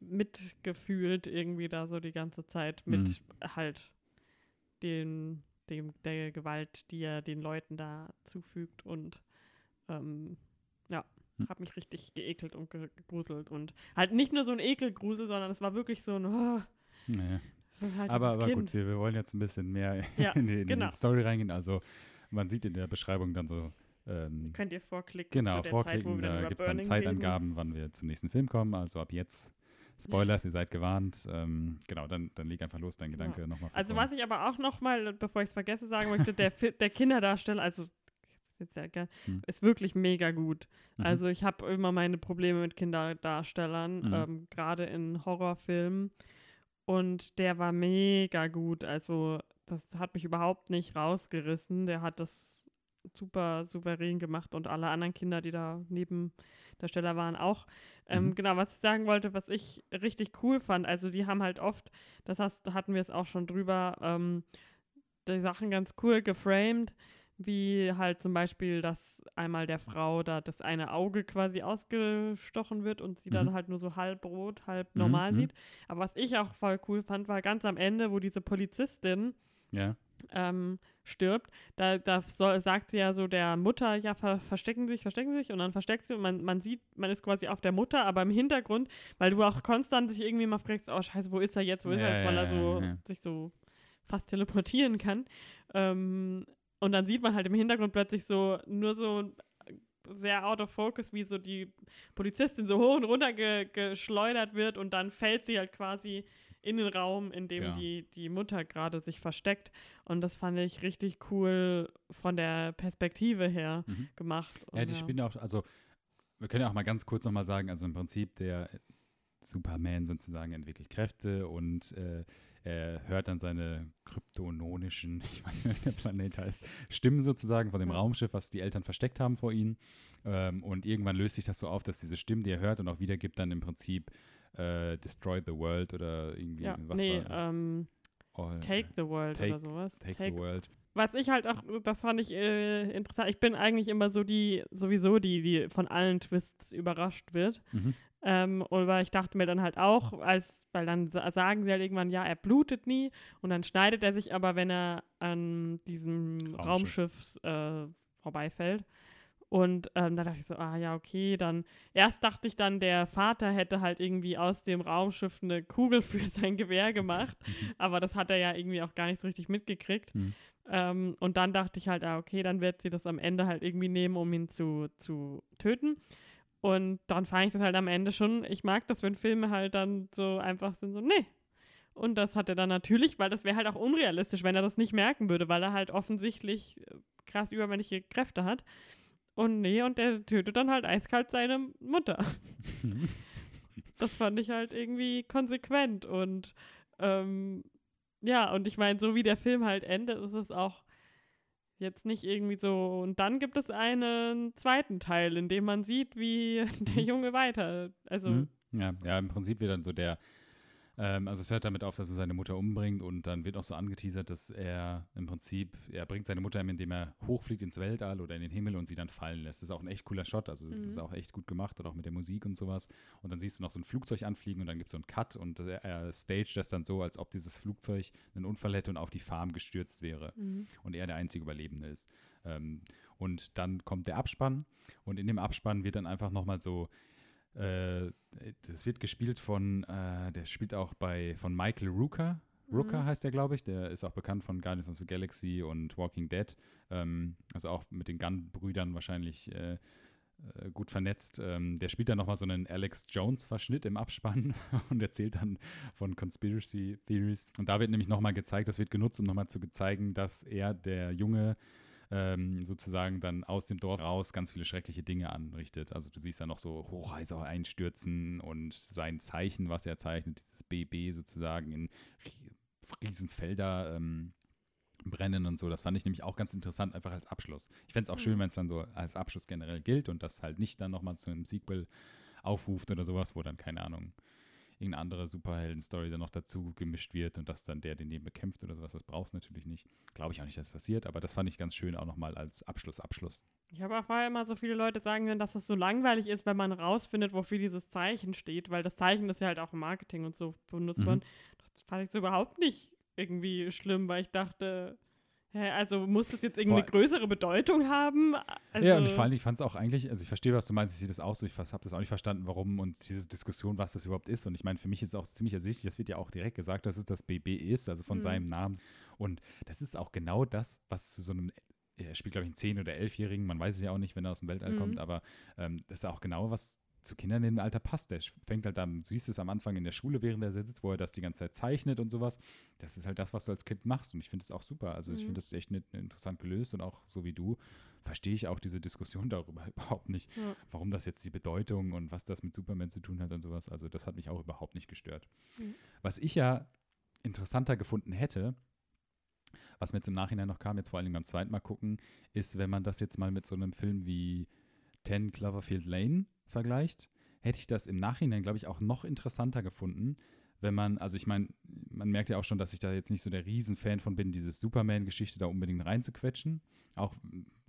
mitgefühlt irgendwie da so die ganze Zeit mit Mhm. halt den, dem, der Gewalt, die er den Leuten da zufügt und ähm, ja, Hm. habe mich richtig geekelt und ge gegruselt und halt nicht nur so ein Ekelgrusel, sondern es war wirklich so ein oh, ist halt Aber, aber Kind. gut, wir, wir wollen jetzt ein bisschen mehr Ja, in, die, in genau. die Story reingehen. Also man sieht in der Beschreibung dann so, ähm, Könnt ihr vorklicken genau, Zeit, vorklicken, dann da gibt es dann Zeitangaben, wann wir zum nächsten Film kommen. Also ab jetzt, Spoilers, ihr seid gewarnt. Ähm, genau, dann, dann leg einfach los, dein Genau. Gedanke nochmal. Also was ich aber auch noch mal, bevor ich es vergesse, sagen möchte, der, der Kinderdarsteller, also jetzt ja, gell, Hm. ist wirklich mega gut. Mhm. Also ich habe immer meine Probleme mit Kinderdarstellern, Mhm. ähm, gerade in Horrorfilmen. Und der war mega gut. Also das hat mich überhaupt nicht rausgerissen. Der hat das super souverän gemacht und alle anderen Kinder, die da neben Darsteller waren, auch. Ähm, Mhm. Genau, was ich sagen wollte, was ich richtig cool fand, also die haben halt oft, das hast, hatten wir es auch schon drüber, ähm, die Sachen ganz cool geframed, wie halt zum Beispiel, dass einmal der Frau da das eine Auge quasi ausgestochen wird und sie dann Mhm. halt nur so halb rot, halb Mhm, normal mhm. sieht. Aber was ich auch voll cool fand, war ganz am Ende, wo diese Polizistin Ja, ähm, stirbt, da, da soll, sagt sie ja so der Mutter, ja, ver, verstecken Sie sich, verstecken Sie sich und dann versteckt sie und man, man sieht, man ist quasi auf der Mutter, aber im Hintergrund, weil du auch konstant dich irgendwie mal fragst, oh scheiße, wo ist er jetzt, wo ist er Ja, jetzt, weil er so sich so fast teleportieren kann. Ähm, und dann sieht man halt im Hintergrund plötzlich so, nur so sehr out of focus, wie so die Polizistin so hoch und runter ge geschleudert wird und dann fällt sie halt quasi in den Raum, in dem Ja. die, die Mutter gerade sich versteckt. Und das fand ich richtig cool von der Perspektive her Mhm. gemacht. ja, Und die spielen ja auch, also wir können ja auch mal ganz kurz nochmal sagen, also im Prinzip der Superman sozusagen entwickelt Kräfte und äh, er hört dann seine kryptononischen, ich weiß nicht mehr, wie der Planet heißt, Stimmen sozusagen von dem. Raumschiff, was die Eltern versteckt haben vor ihnen. Ähm, und irgendwann löst sich das so auf, dass diese Stimmen, die er hört und auch wiedergibt, dann im Prinzip äh, Destroy the World oder irgendwie, ja, was nee, war ähm, All- Take the World Take- oder sowas. Take, the World. Was ich halt auch, das fand ich äh, interessant. Ich bin eigentlich immer so die, sowieso die, die von allen Twists überrascht wird. Mhm. Ähm, und weil ich dachte mir dann halt auch, als, weil dann sa- sagen sie halt irgendwann, ja, er blutet nie und dann schneidet er sich aber, wenn er an diesem Raumschiff. Raumschiff, äh, vorbeifällt. Und ähm, da dachte ich so, ah ja, okay, dann erst dachte ich dann, der Vater hätte halt irgendwie aus dem Raumschiff eine Kugel für sein Gewehr gemacht, aber das hat er ja irgendwie auch gar nicht so richtig mitgekriegt. Mhm. Ähm, und dann dachte ich halt, ah, okay, dann wird sie das am Ende halt irgendwie nehmen, um ihn zu, zu töten. Und dann fand ich das halt am Ende schon, ich mag das, wenn Filme halt dann so einfach sind, so, nee. Und das hat er dann natürlich, weil das wäre halt auch unrealistisch, wenn er das nicht merken würde, weil er halt offensichtlich äh, krass übermännliche Kräfte hat. Und nee, und der tötet dann halt eiskalt seine Mutter. Das fand ich halt irgendwie konsequent und ähm, ja, und ich meine, so wie der Film halt endet, ist es auch jetzt nicht irgendwie so. Und dann gibt es einen zweiten Teil, in dem man sieht, wie der. Junge weiter. Also, Mhm. Ja, ja, im Prinzip wird dann so der Ähm, also es hört damit auf, dass er seine Mutter umbringt und dann wird auch so angeteasert, dass er im Prinzip, er bringt seine Mutter um, indem er hochfliegt ins Weltall oder in den Himmel und sie dann fallen lässt. Das ist auch ein echt cooler Shot, also das Mhm. ist auch echt gut gemacht und auch mit der Musik und sowas. Und dann siehst du noch so ein Flugzeug anfliegen und dann gibt es so einen Cut und er, er staged das dann so, als ob dieses Flugzeug einen Unfall hätte und auf die Farm gestürzt wäre Mhm. und er der einzige Überlebende ist. Ähm, und dann kommt der Abspann und in dem Abspann wird dann einfach nochmal so, äh, das wird gespielt von, äh, der spielt auch bei, von Michael Rooker. Rooker Mhm. heißt der, glaube ich. Der ist auch bekannt von Guardians of the Galaxy und Walking Dead. Ähm, also auch mit den Gunn-Brüdern wahrscheinlich äh, äh, gut vernetzt. Ähm, der spielt dann nochmal so einen Alex Jones-Verschnitt im Abspann und erzählt dann von Conspiracy Theories. Und da wird nämlich nochmal gezeigt, das wird genutzt, um nochmal zu zeigen, dass er, der Junge, ähm, sozusagen dann aus dem Dorf raus ganz viele schreckliche Dinge anrichtet. Also du siehst da noch so Hochhäuser einstürzen und sein Zeichen, was er zeichnet, dieses BB sozusagen in rie- Riesenfelder ähm, brennen und so. Das fand ich nämlich auch ganz interessant, einfach als Abschluss. Ich fände es auch schön, Mhm. wenn es dann so als Abschluss generell gilt und das halt nicht dann nochmal zu einem Sequel aufruft oder sowas, wo dann, keine Ahnung, irgendeine andere Superhelden-Story dann noch dazu gemischt wird und dass dann der den neben bekämpft oder sowas. Das brauchst du natürlich nicht. Glaube ich auch nicht, dass das passiert, aber das fand ich ganz schön auch nochmal als Abschluss, Abschluss. Ich habe auch vorher immer so viele Leute sagen hören, dass es so langweilig ist, wenn man rausfindet, wofür dieses Zeichen steht, weil das Zeichen ist ja halt auch im Marketing und so benutzt Mhm. worden. Das fand ich so überhaupt nicht irgendwie schlimm, weil ich dachte, also muss das jetzt irgendeine größere Bedeutung haben? Also, ja, und ich, vor allem, ich fand es auch eigentlich, also ich verstehe, was du meinst, ich sehe das auch so, ich habe das auch nicht verstanden, warum und diese Diskussion, was das überhaupt ist. Und ich meine, für mich ist es auch ziemlich ersichtlich, das wird ja auch direkt gesagt, dass es das BB ist, also von Mhm. seinem Namen. Und das ist auch genau das, was zu so einem, er spielt, glaube ich, einen 10- oder 11-Jährigen, man weiß es ja auch nicht, wenn er aus dem Weltall Mhm. kommt, aber ähm, das ist auch genau, was zu Kindern in dem Alter passt. Der fängt halt dann, du siehst es am Anfang in der Schule, während er sitzt, wo er das die ganze Zeit zeichnet und sowas. Das ist halt das, was du als Kind machst. Und ich finde es auch super. Also ich Mhm. finde das echt net- interessant gelöst und auch so wie du verstehe ich auch diese Diskussion darüber überhaupt nicht, Ja. warum das jetzt die Bedeutung und was das mit Superman zu tun hat und sowas. Also das hat mich auch überhaupt nicht gestört. Mhm. Was ich ja interessanter gefunden hätte, was mir jetzt im Nachhinein noch kam, jetzt vor allem beim zweiten Mal gucken, ist, wenn man das jetzt mal mit so einem Film wie 10 Cloverfield Lane vergleicht, hätte ich das im Nachhinein, glaube ich, auch noch interessanter gefunden, wenn man, also ich meine, man merkt ja auch schon, dass ich da jetzt nicht so der Riesenfan von bin, diese Superman-Geschichte da unbedingt reinzuquetschen. Auch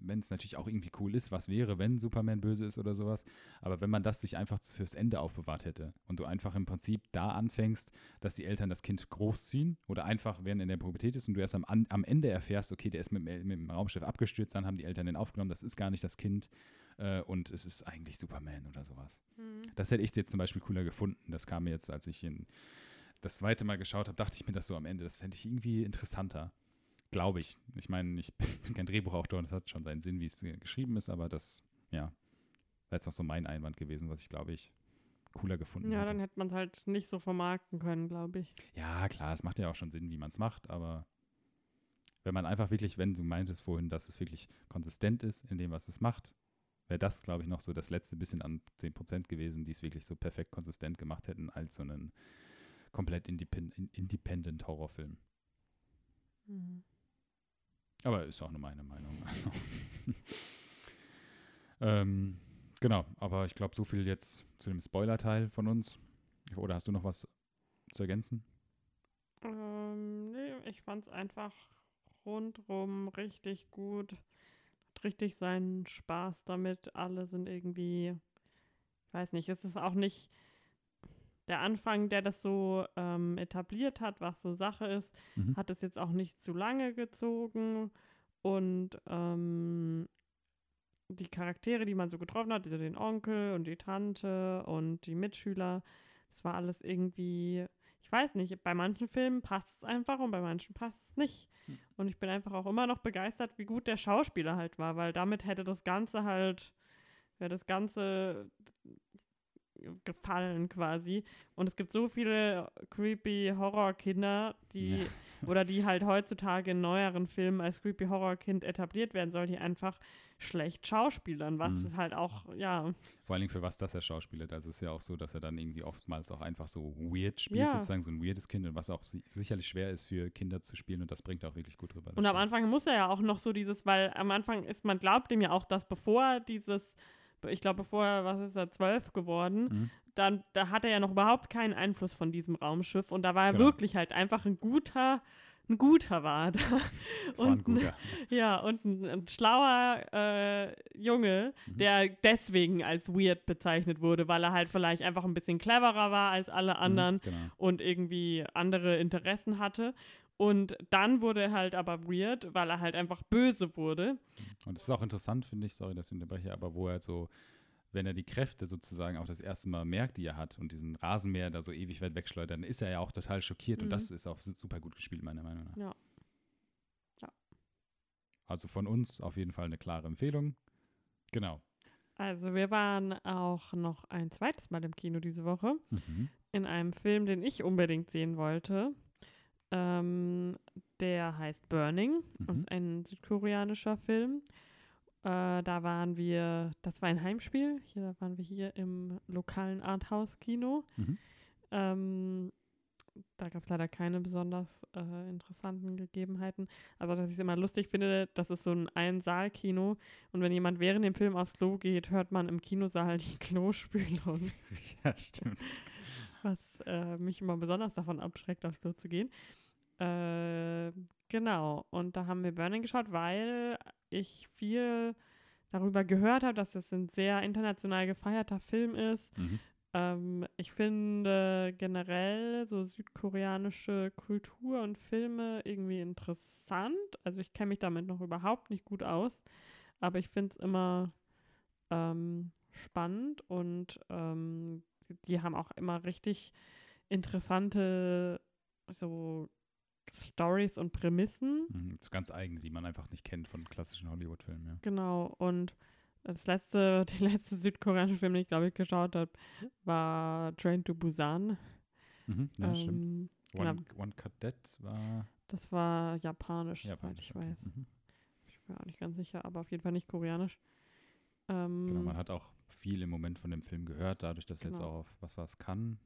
wenn es natürlich auch irgendwie cool ist, was wäre, wenn Superman böse ist oder sowas. Aber wenn man das sich einfach fürs Ende aufbewahrt hätte und du einfach im Prinzip da anfängst, dass die Eltern das Kind großziehen oder einfach während in der Pubertät ist und du erst am, am Ende erfährst, okay, der ist mit, mit dem Raumschiff abgestürzt, dann haben die Eltern den aufgenommen, das ist gar nicht das Kind äh, und es ist eigentlich Superman oder sowas. Mhm. Das hätte ich jetzt zum Beispiel cooler gefunden. Das kam mir jetzt, als ich in, das zweite Mal geschaut habe, dachte ich mir das so am Ende. Das fände ich irgendwie interessanter. Glaube ich. Ich meine, ich bin kein Drehbuchautor und es hat schon seinen Sinn, wie es geschrieben ist, aber das, ja, wäre jetzt noch so mein Einwand gewesen, was ich, glaube ich, cooler gefunden Ja, hätte. dann hätte man es halt nicht so vermarkten können, glaube ich. Ja, klar, es macht ja auch schon Sinn, wie man es macht, aber wenn man einfach wirklich, wenn du meintest vorhin, dass es wirklich konsistent ist in dem, was es macht, wäre das, glaube ich, noch so das letzte bisschen an 10% gewesen, die es wirklich so perfekt konsistent gemacht hätten als so einen komplett independ independent Horrorfilm. Mhm. Aber ist auch nur meine Meinung. Also. ähm, genau, aber ich glaube, so viel jetzt zu dem Spoiler-Teil von uns. Oder hast du noch was zu ergänzen? Ähm, nee, ich fand es einfach rundrum richtig gut. Hat richtig seinen Spaß damit. Alle sind irgendwie, ich weiß nicht, es ist auch nicht der Anfang, der das so ähm, etabliert hat, was so Sache ist, Mhm. hat es jetzt auch nicht zu lange gezogen. Und ähm, die Charaktere, die man so getroffen hat, also den Onkel und die Tante und die Mitschüler, das war alles irgendwie, ich weiß nicht, bei manchen Filmen passt es einfach und bei manchen passt es nicht. Hm. Und ich bin einfach auch immer noch begeistert, wie gut der Schauspieler halt war, weil damit hätte das Ganze halt, wäre das Ganze gefallen quasi. Und es gibt so viele creepy Horrorkinder, die Ja. Oder die halt heutzutage in neueren Filmen als creepy Horrorkind etabliert werden soll, die einfach schlecht schauspielern, was Mhm. halt auch, ja, Vor allen Dingen für was das er schauspielert. Also es ist ja auch so, dass er dann irgendwie oftmals auch einfach so weird spielt, Ja. sozusagen so ein weirdes Kind, und was auch si sicherlich schwer ist für Kinder zu spielen und das bringt auch wirklich gut rüber. Und am. Anfang muss er ja auch noch so dieses, weil am Anfang ist, man glaubt ihm ja auch, dass bevor dieses ich glaube, vorher, was ist er, zwölf geworden, Mhm. Dann da hat er ja noch überhaupt keinen Einfluss von diesem Raumschiff und da war er Genau. wirklich halt einfach ein guter, ein guter war da. Das war ein Und- guter. Ja, und ein, ein schlauer äh, Junge, Mhm. der deswegen als weird bezeichnet wurde, weil er halt vielleicht einfach ein bisschen cleverer war als alle anderen Mhm, genau. und irgendwie andere Interessen hatte. Und dann wurde er halt aber weird, weil er halt einfach böse wurde. Und es ist auch interessant, finde ich, sorry, dass ich unterbreche, aber wo er so, wenn er die Kräfte sozusagen auch das erste Mal merkt, die er hat und diesen Rasenmäher da so ewig weit wegschleudert, dann ist er ja auch total schockiert und Mhm. das ist auch super gut gespielt, meiner Meinung nach. Ja. Ja. Also von uns auf jeden Fall eine klare Empfehlung. Genau. Also wir waren auch noch ein zweites Mal im Kino diese Woche Mhm. in einem Film, den ich unbedingt sehen wollte. Ähm, der heißt Burning und Mhm. ist ein südkoreanischer Film. Äh, da waren wir, das war ein Heimspiel, hier da waren wir hier im lokalen Arthouse-Kino. Mhm. Ähm, da gab es leider keine besonders äh, interessanten Gegebenheiten. Also, dass ich es immer lustig finde, das ist so ein Ein-Saal-Kino und wenn jemand während dem Film aufs Klo geht, hört man im Kinosaal die Klospülung, Ja, stimmt. was äh, mich immer besonders davon abschreckt, aufs Klo zu gehen. Äh, genau, und da haben wir Burning geschaut, weil ich viel darüber gehört habe, dass es ein sehr international gefeierter Film ist. Mhm. Ähm, ich finde generell so südkoreanische Kultur und Filme irgendwie interessant. Also ich kenne mich damit noch überhaupt nicht gut aus, aber ich finde es immer ähm, spannend und ähm, die haben auch immer richtig interessante so Stories und Prämissen. Mhm. So ganz eigene, die man einfach nicht kennt von klassischen Hollywood-Filmen, ja. Genau, und das letzte, der letzte südkoreanische Film, den ich glaube ich geschaut habe, war Train to Busan. Mhm. Ja, stimmt. ähm, genau. One, One Cadet war Das war japanisch, japanisch. soweit ich okay. weiß. Mhm. Ich bin mir auch nicht ganz sicher, aber auf jeden Fall nicht koreanisch. Ähm, Genau, man hat auch viel im Moment von dem Film gehört, dadurch, dass er jetzt Genau. auch auf, was war es, der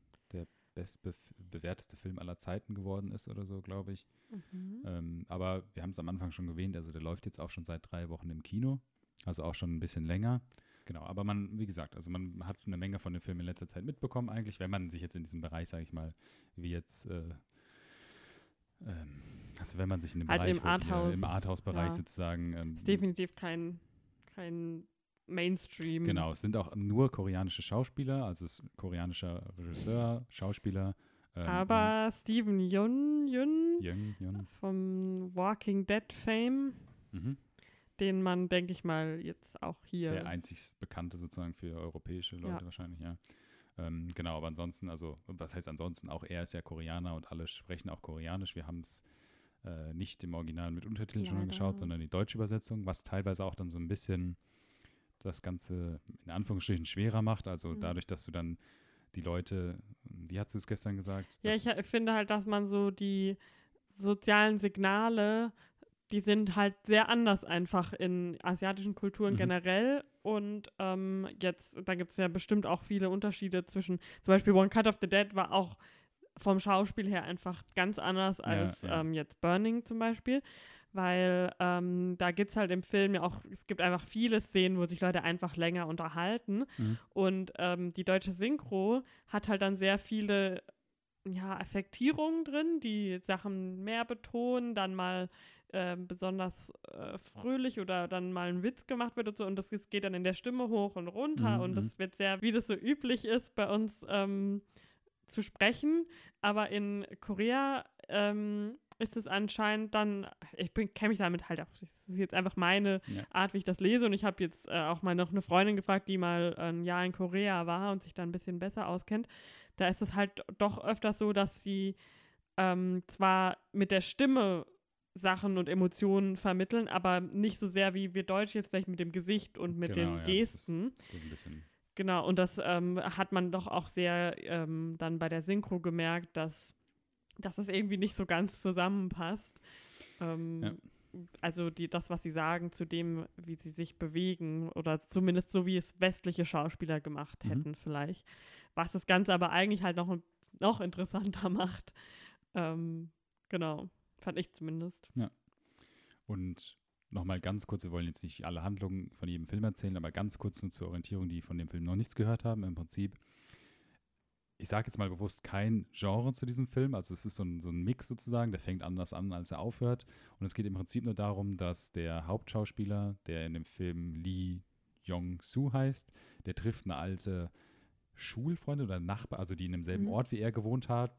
bestbewerteste Film aller Zeiten geworden ist oder so, glaube ich. mhm. Ähm, aber wir haben es am Anfang schon erwähnt, also der läuft jetzt auch schon seit drei Wochen im Kino, also auch schon ein bisschen länger. Genau, aber man, wie gesagt, also man hat eine Menge von dem Film in letzter Zeit mitbekommen eigentlich, wenn man sich jetzt in diesem Bereich, sage ich mal, wie jetzt, äh, ähm, also wenn man sich in dem Halt Bereich, im Arthouse-Bereich ja. sozusagen, ähm, ist definitiv kein, kein Mainstream. Genau, es sind auch nur koreanische Schauspieler, also es ist koreanischer Regisseur, Schauspieler. ähm, Aber Steven Yeun, Yeun Jung, Jung. vom Walking Dead Fame, Mhm. den man, denke ich mal, jetzt auch hier. Der einzig bekannte sozusagen für europäische Leute Ja. wahrscheinlich, ja. Ähm, genau, aber ansonsten, also, was heißt ansonsten? Auch er ist ja Koreaner und alle sprechen auch Koreanisch. Wir haben es äh, nicht im Original mit Untertiteln schon Leider. geschaut, sondern die deutsche Übersetzung, was teilweise auch dann so ein bisschen das Ganze in Anführungsstrichen schwerer macht. Also Mhm. dadurch, dass du dann die Leute, wie hast du es gestern gesagt? Ja, ich finde halt, dass man so die sozialen Signale, die sind halt sehr anders einfach in asiatischen Kulturen Mhm. generell. Und ähm, jetzt, da gibt es ja bestimmt auch viele Unterschiede zwischen, zum Beispiel One Cut of the Dead war auch vom Schauspiel her einfach ganz anders als ja. Ähm, jetzt Burning zum Beispiel. Weil ähm, da gibt es halt im Film ja auch, es gibt einfach viele Szenen, wo sich Leute einfach länger unterhalten. Mhm. Und ähm, die deutsche Synchro hat halt dann sehr viele ja, Affektierungen drin, die Sachen mehr betonen, dann mal ähm, besonders äh, fröhlich oder dann mal ein Witz gemacht wird und so. Und das, das geht dann in der Stimme hoch und runter. Mhm, und mhm. das wird sehr, wie das so üblich ist, bei uns ähm, zu sprechen. Aber in Korea ähm, ist es anscheinend dann, ich kenne mich damit halt auch, das ist jetzt einfach meine Ja. Art, wie ich das lese. Und ich habe jetzt äh, auch mal noch eine Freundin gefragt, die mal ein Jahr in Korea war und sich da ein bisschen besser auskennt. Da ist es halt doch öfters so, dass sie ähm, zwar mit der Stimme Sachen und Emotionen vermitteln, aber nicht so sehr wie wir Deutsche jetzt vielleicht mit dem Gesicht und mit Genau, ja, den ist- Gesten. So ein bisschen. Genau, und das ähm, hat man doch auch sehr ähm, dann bei der Synchro gemerkt, dass, dass es irgendwie nicht so ganz zusammenpasst. Ähm, Ja. Also die, das, was sie sagen, zu dem, wie sie sich bewegen, oder zumindest so, wie es westliche Schauspieler gemacht Mhm. hätten, vielleicht. Was das Ganze aber eigentlich halt noch, noch interessanter macht. Ähm, genau, fand ich zumindest. Und nochmal ganz kurz, wir wollen jetzt nicht alle Handlungen von jedem Film erzählen, aber ganz kurz nur zur Orientierung, die von dem Film noch nichts gehört haben. Im Prinzip, ich sage jetzt mal bewusst kein Genre zu diesem Film, also es ist so ein, so ein Mix sozusagen, der fängt anders an, als er aufhört. Und es geht im Prinzip nur darum, dass der Hauptschauspieler, der in dem Film Lee Yong-Soo heißt, der trifft eine alte Schulfreundin oder Nachbar, also die in demselben Mhm. Ort wie er gewohnt hat.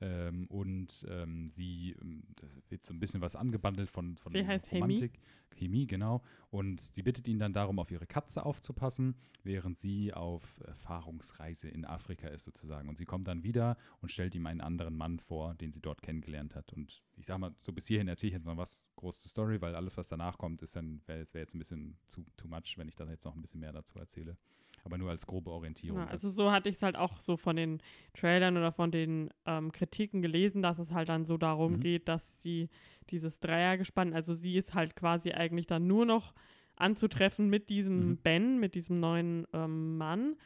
Ähm, und ähm, sie, ähm, das wird so ein bisschen was angebandelt von, von Sie heißt. Romantik. Chemie, genau. Und sie bittet ihn dann darum, auf ihre Katze aufzupassen, während sie auf Erfahrungsreise in Afrika ist sozusagen. Und sie kommt dann wieder und stellt ihm einen anderen Mann vor, den sie dort kennengelernt hat. Und ich sag mal, so bis hierhin erzähle ich jetzt mal was groß zur Story, weil alles, was danach kommt, ist dann, wäre wär jetzt ein bisschen zu too much, wenn ich da jetzt noch ein bisschen mehr dazu erzähle. Aber nur als grobe Orientierung. Ja, also so hatte ich es halt auch so von den Trailern oder von den ähm, Kritiken gelesen, dass es halt dann so darum Mhm. geht, dass sie dieses Dreiergespann, also sie ist halt quasi eigentlich dann nur noch anzutreffen mit diesem Mhm. Ben, mit diesem neuen ähm, Mann.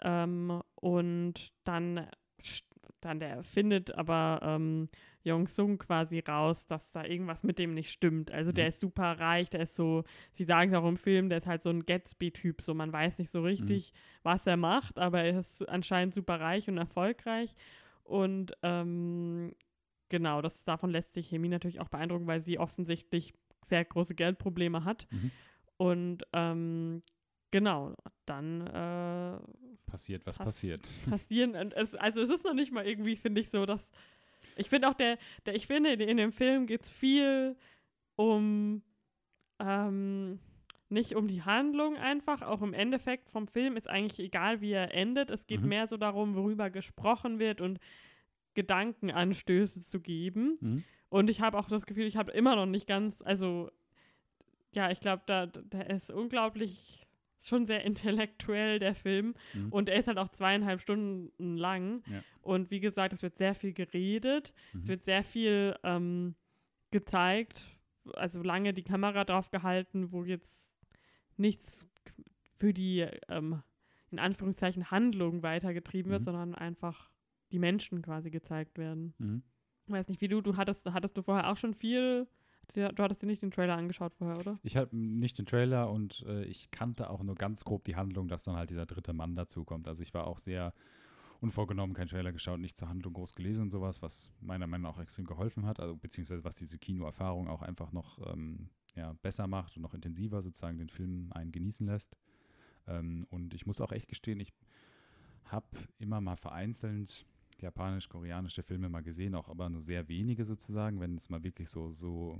Ähm, und dann, dann der findet aber ähm, Jong Sung quasi raus, dass da irgendwas mit dem nicht stimmt. Also der Mhm. ist super reich, der ist so, sie sagen es auch im Film, der ist halt so ein Gatsby-Typ, so man weiß nicht so richtig, was er macht, aber er ist anscheinend super reich und erfolgreich. Und ähm, genau, das, davon lässt sich Hemi natürlich auch beeindrucken, weil sie offensichtlich sehr große Geldprobleme hat. Mhm. Und ähm, genau, dann äh, passiert, was pass- passiert. passieren. Und es, also es ist noch nicht mal irgendwie, finde ich, so, dass. Ich finde auch, der, der, ich finde, in dem Film geht es viel um ähm, nicht um die Handlung einfach, auch im Endeffekt vom Film ist eigentlich egal, wie er endet. Es geht Mhm. mehr so darum, worüber gesprochen wird und Gedankenanstöße zu geben. Mhm. Und ich habe auch das Gefühl, ich habe immer noch nicht ganz, also ja, ich glaube, da, da ist unglaublich, schon sehr intellektuell, der Film. Mhm. Und er ist halt auch zweieinhalb Stunden lang. Ja. Und wie gesagt, es wird sehr viel geredet, Mhm. es wird sehr viel ähm, gezeigt, also lange die Kamera drauf gehalten, wo jetzt nichts für die, ähm, in Anführungszeichen, Handlung weitergetrieben wird, Mhm. sondern einfach die Menschen quasi gezeigt werden. Mhm. Ich weiß nicht, wie du, du hattest, hattest du vorher auch schon viel, du hattest dir nicht den Trailer angeschaut vorher, oder? Ich habe nicht den Trailer und äh, ich kannte auch nur ganz grob die Handlung, dass dann halt dieser dritte Mann dazukommt. Also ich war auch sehr unvorgenommen, keinen Trailer geschaut, nicht zur Handlung groß gelesen und sowas, was meiner Meinung nach auch extrem geholfen hat, also beziehungsweise was diese Kinoerfahrung auch einfach noch ähm, ja, besser macht und noch intensiver sozusagen den Film einen genießen lässt. Ähm, und ich muss auch echt gestehen, ich habe immer mal vereinzelt japanisch-koreanische Filme mal gesehen, auch aber nur sehr wenige sozusagen, wenn es mal wirklich so, so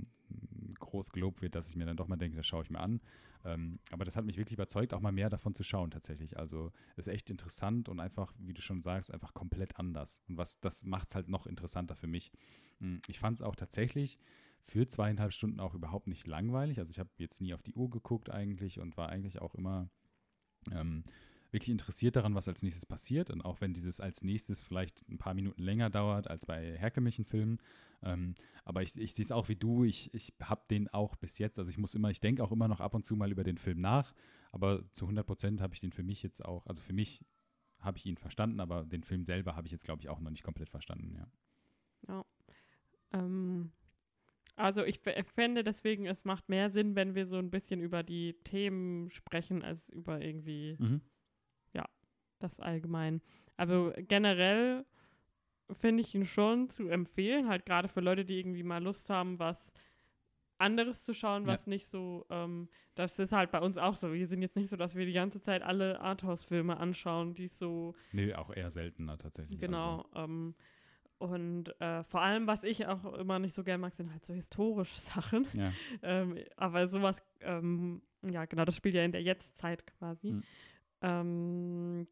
groß gelobt wird, dass ich mir dann doch mal denke, das schaue ich mir an. Ähm, aber das hat mich wirklich überzeugt, auch mal mehr davon zu schauen tatsächlich. Also ist echt interessant und einfach, wie du schon sagst, einfach komplett anders. Und was das macht es halt noch interessanter für mich. Mm, Ich fand es auch tatsächlich für zweieinhalb Stunden auch überhaupt nicht langweilig. Also ich habe jetzt nie auf die Uhr geguckt eigentlich und war eigentlich auch immer ähm, wirklich interessiert daran, was als nächstes passiert. Und auch wenn dieses als nächstes vielleicht ein paar Minuten länger dauert als bei herkömmlichen Filmen. Ähm, aber ich, ich sehe es auch wie du. Ich, ich habe den auch bis jetzt, also ich muss immer, ich denke auch immer noch ab und zu mal über den Film nach. Aber zu 100 Prozent habe ich den für mich jetzt auch, also für mich habe ich ihn verstanden, aber den Film selber habe ich jetzt, glaube ich, auch noch nicht komplett verstanden, ja. Ähm, also ich fände deswegen, es macht mehr Sinn, wenn wir so ein bisschen über die Themen sprechen, als über irgendwie Mhm. das allgemein. Also generell finde ich ihn schon zu empfehlen, halt gerade für Leute, die irgendwie mal Lust haben, was anderes zu schauen, Ja. was nicht so, ähm, das ist halt bei uns auch so. Wir sind jetzt nicht so, dass wir die ganze Zeit alle Arthouse-Filme anschauen, die so Nee, auch eher seltener tatsächlich. Genau. Ähm, und äh, vor allem, was ich auch immer nicht so gern mag, sind halt so historische Sachen. Ja. ähm, aber sowas, ähm, ja, genau, das spielt ja in der Jetztzeit quasi. Mhm. Ähm,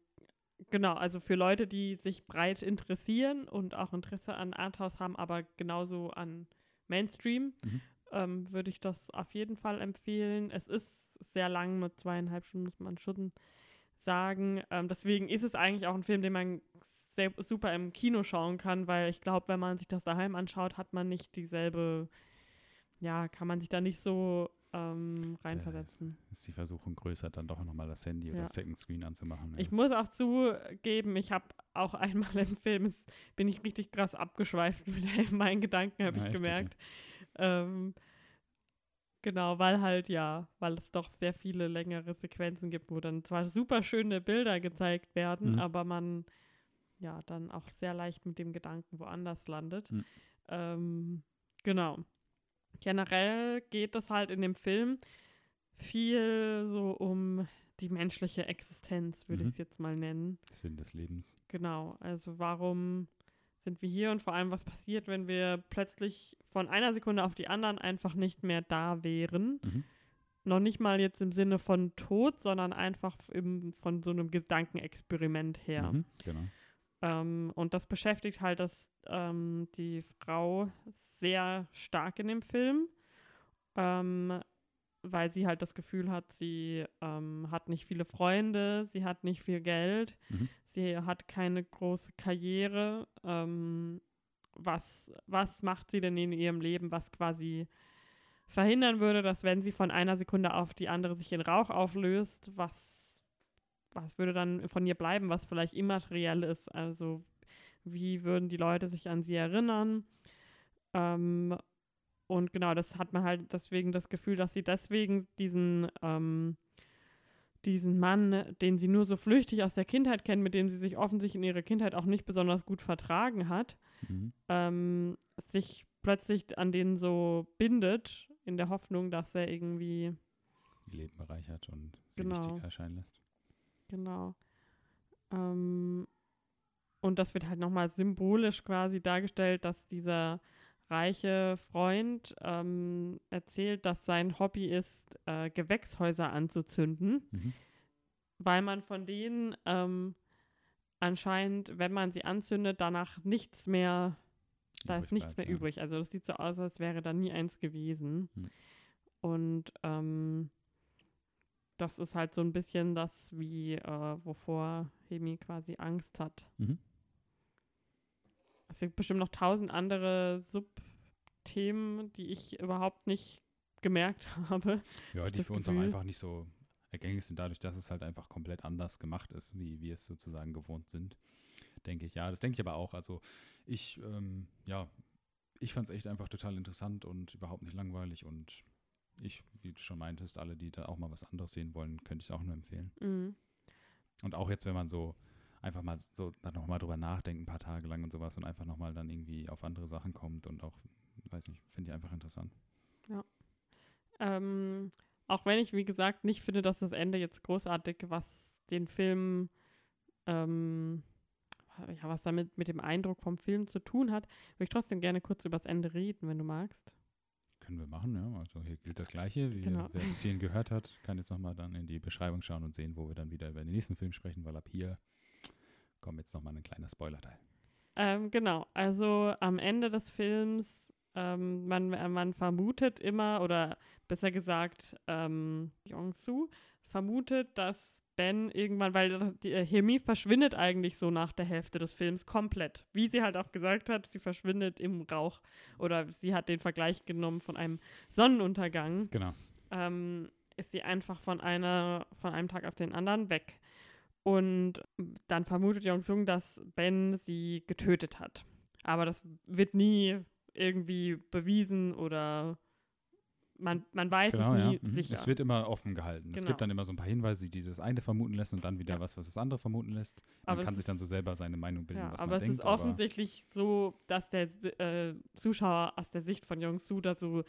genau, also für Leute, die sich breit interessieren und auch Interesse an Arthouse haben, aber genauso an Mainstream, Mhm. ähm, würde ich das auf jeden Fall empfehlen. Es ist sehr lang, mit zweieinhalb Stunden muss man schon sagen. Ähm, deswegen ist es eigentlich auch ein Film, den man sehr, super im Kino schauen kann, weil ich glaube, wenn man sich das daheim anschaut, hat man nicht dieselbe, ja, kann man sich da nicht so ähm, reinversetzen. Ist die Versuchung größer, dann doch nochmal das Handy Ja. oder das Second Screen anzumachen. Ich muss auch zugeben, ich habe auch einmal im Film, es- bin ich richtig krass abgeschweift mit meinen Gedanken, habe Ja, ich gemerkt. Ähm, Genau, weil halt ja, weil es doch sehr viele längere Sequenzen gibt, wo dann zwar super schöne Bilder gezeigt werden, Mhm. aber man ja dann auch sehr leicht mit dem Gedanken woanders landet. Mhm. Ähm, genau. Generell geht es halt in dem Film viel so um die menschliche Existenz, würde Mhm. ich es jetzt mal nennen. Sinn des Lebens. Genau, also warum sind wir hier und vor allem, was passiert, wenn wir plötzlich von einer Sekunde auf die anderen einfach nicht mehr da wären. Mhm. Noch nicht mal jetzt im Sinne von Tod, sondern einfach im, von so einem Gedankenexperiment her. Mhm. Genau. Ähm, und das beschäftigt halt das, ähm, die Frau sehr stark in dem Film, ähm, weil sie halt das Gefühl hat, sie ähm, hat nicht viele Freunde, sie hat nicht viel Geld, Mhm. sie hat keine große Karriere. Ähm, was, was macht sie denn in ihrem Leben, was quasi verhindern würde, dass wenn sie von einer Sekunde auf die andere sich in Rauch auflöst, was, was würde dann von ihr bleiben, was vielleicht immateriell ist? Also wie würden die Leute sich an sie erinnern? Ähm, und genau, das hat man halt deswegen das Gefühl, dass sie deswegen diesen, ähm, diesen Mann, den sie nur so flüchtig aus der Kindheit kennt, mit dem sie sich offensichtlich in ihrer Kindheit auch nicht besonders gut vertragen hat, Mhm. ähm, sich plötzlich an den so bindet, in der Hoffnung, dass er irgendwie, Ihr Leben bereichert und sie Genau. wichtig erscheinen lässt. Genau. Ähm, und das wird halt nochmal symbolisch quasi dargestellt, dass dieser reiche Freund ähm, erzählt, dass sein Hobby ist, äh, Gewächshäuser anzuzünden. Mhm. weil man von denen ähm, anscheinend, wenn man sie anzündet, danach nichts mehr, da Übrig ist nichts bleibt, mehr ja. übrig. Also das sieht so aus, als wäre da nie eins gewesen. Hm. Und ähm, das ist halt so ein bisschen das, wie äh, wovor Hemi quasi Angst hat. Mhm. Es gibt bestimmt noch tausend andere Subthemen, die ich überhaupt nicht gemerkt habe. Ja, die für uns auch einfach nicht so ergängig sind, dadurch, dass es halt einfach komplett anders gemacht ist, wie wir es sozusagen gewohnt sind. Denke ich, ja, das denke ich aber auch. Also ich, ähm, ja, ich fand es echt einfach total interessant und überhaupt nicht langweilig und ich, wie du schon meintest, alle, die da auch mal was anderes sehen wollen, könnte ich es auch nur empfehlen. Mhm. Und auch jetzt, wenn man so einfach mal so dann nochmal drüber nachdenkt, ein paar Tage lang und sowas und einfach nochmal dann irgendwie auf andere Sachen kommt und auch, weiß nicht, finde ich einfach interessant. Ähm, auch wenn ich, wie gesagt, nicht finde, dass das Ende jetzt großartig, was den Film, ähm, ja, was damit mit dem Eindruck vom Film zu tun hat, würde ich trotzdem gerne kurz über das Ende reden, wenn du magst. Können wir machen, ja. Also hier gilt das Gleiche. Wie, Genau. Wer bis hierhin gehört hat, kann jetzt nochmal dann in die Beschreibung schauen und sehen, wo wir dann wieder über den nächsten Film sprechen, weil ab hier kommt jetzt nochmal ein kleiner Spoiler-Teil. Ähm, genau, also am Ende des Films, ähm, man, äh, man vermutet immer, oder besser gesagt, ähm, Yong-Soo vermutet, dass Ben irgendwann, weil die äh, Hemi verschwindet eigentlich so nach der Hälfte des Films komplett. Wie sie halt auch gesagt hat, sie verschwindet im Rauch. Oder sie hat den Vergleich genommen von einem Sonnenuntergang Genau. ähm, ist sie einfach von einer, von einem Tag auf den anderen weg. Und dann vermutet Jong-Sung, dass Ben sie getötet hat. Aber das wird nie irgendwie bewiesen oder man, man weiß Genau, es ja. nie Mhm. sicher. Es wird immer offen gehalten. Es Genau. gibt dann immer so ein paar Hinweise, die das eine vermuten lässt und dann wieder Ja. was, was das andere vermuten lässt. Man Aber kann es sich dann so selber seine Meinung bilden, ja, was aber man es denkt. ist offensichtlich so, dass der äh, Zuschauer aus der Sicht von Jong-Soo da so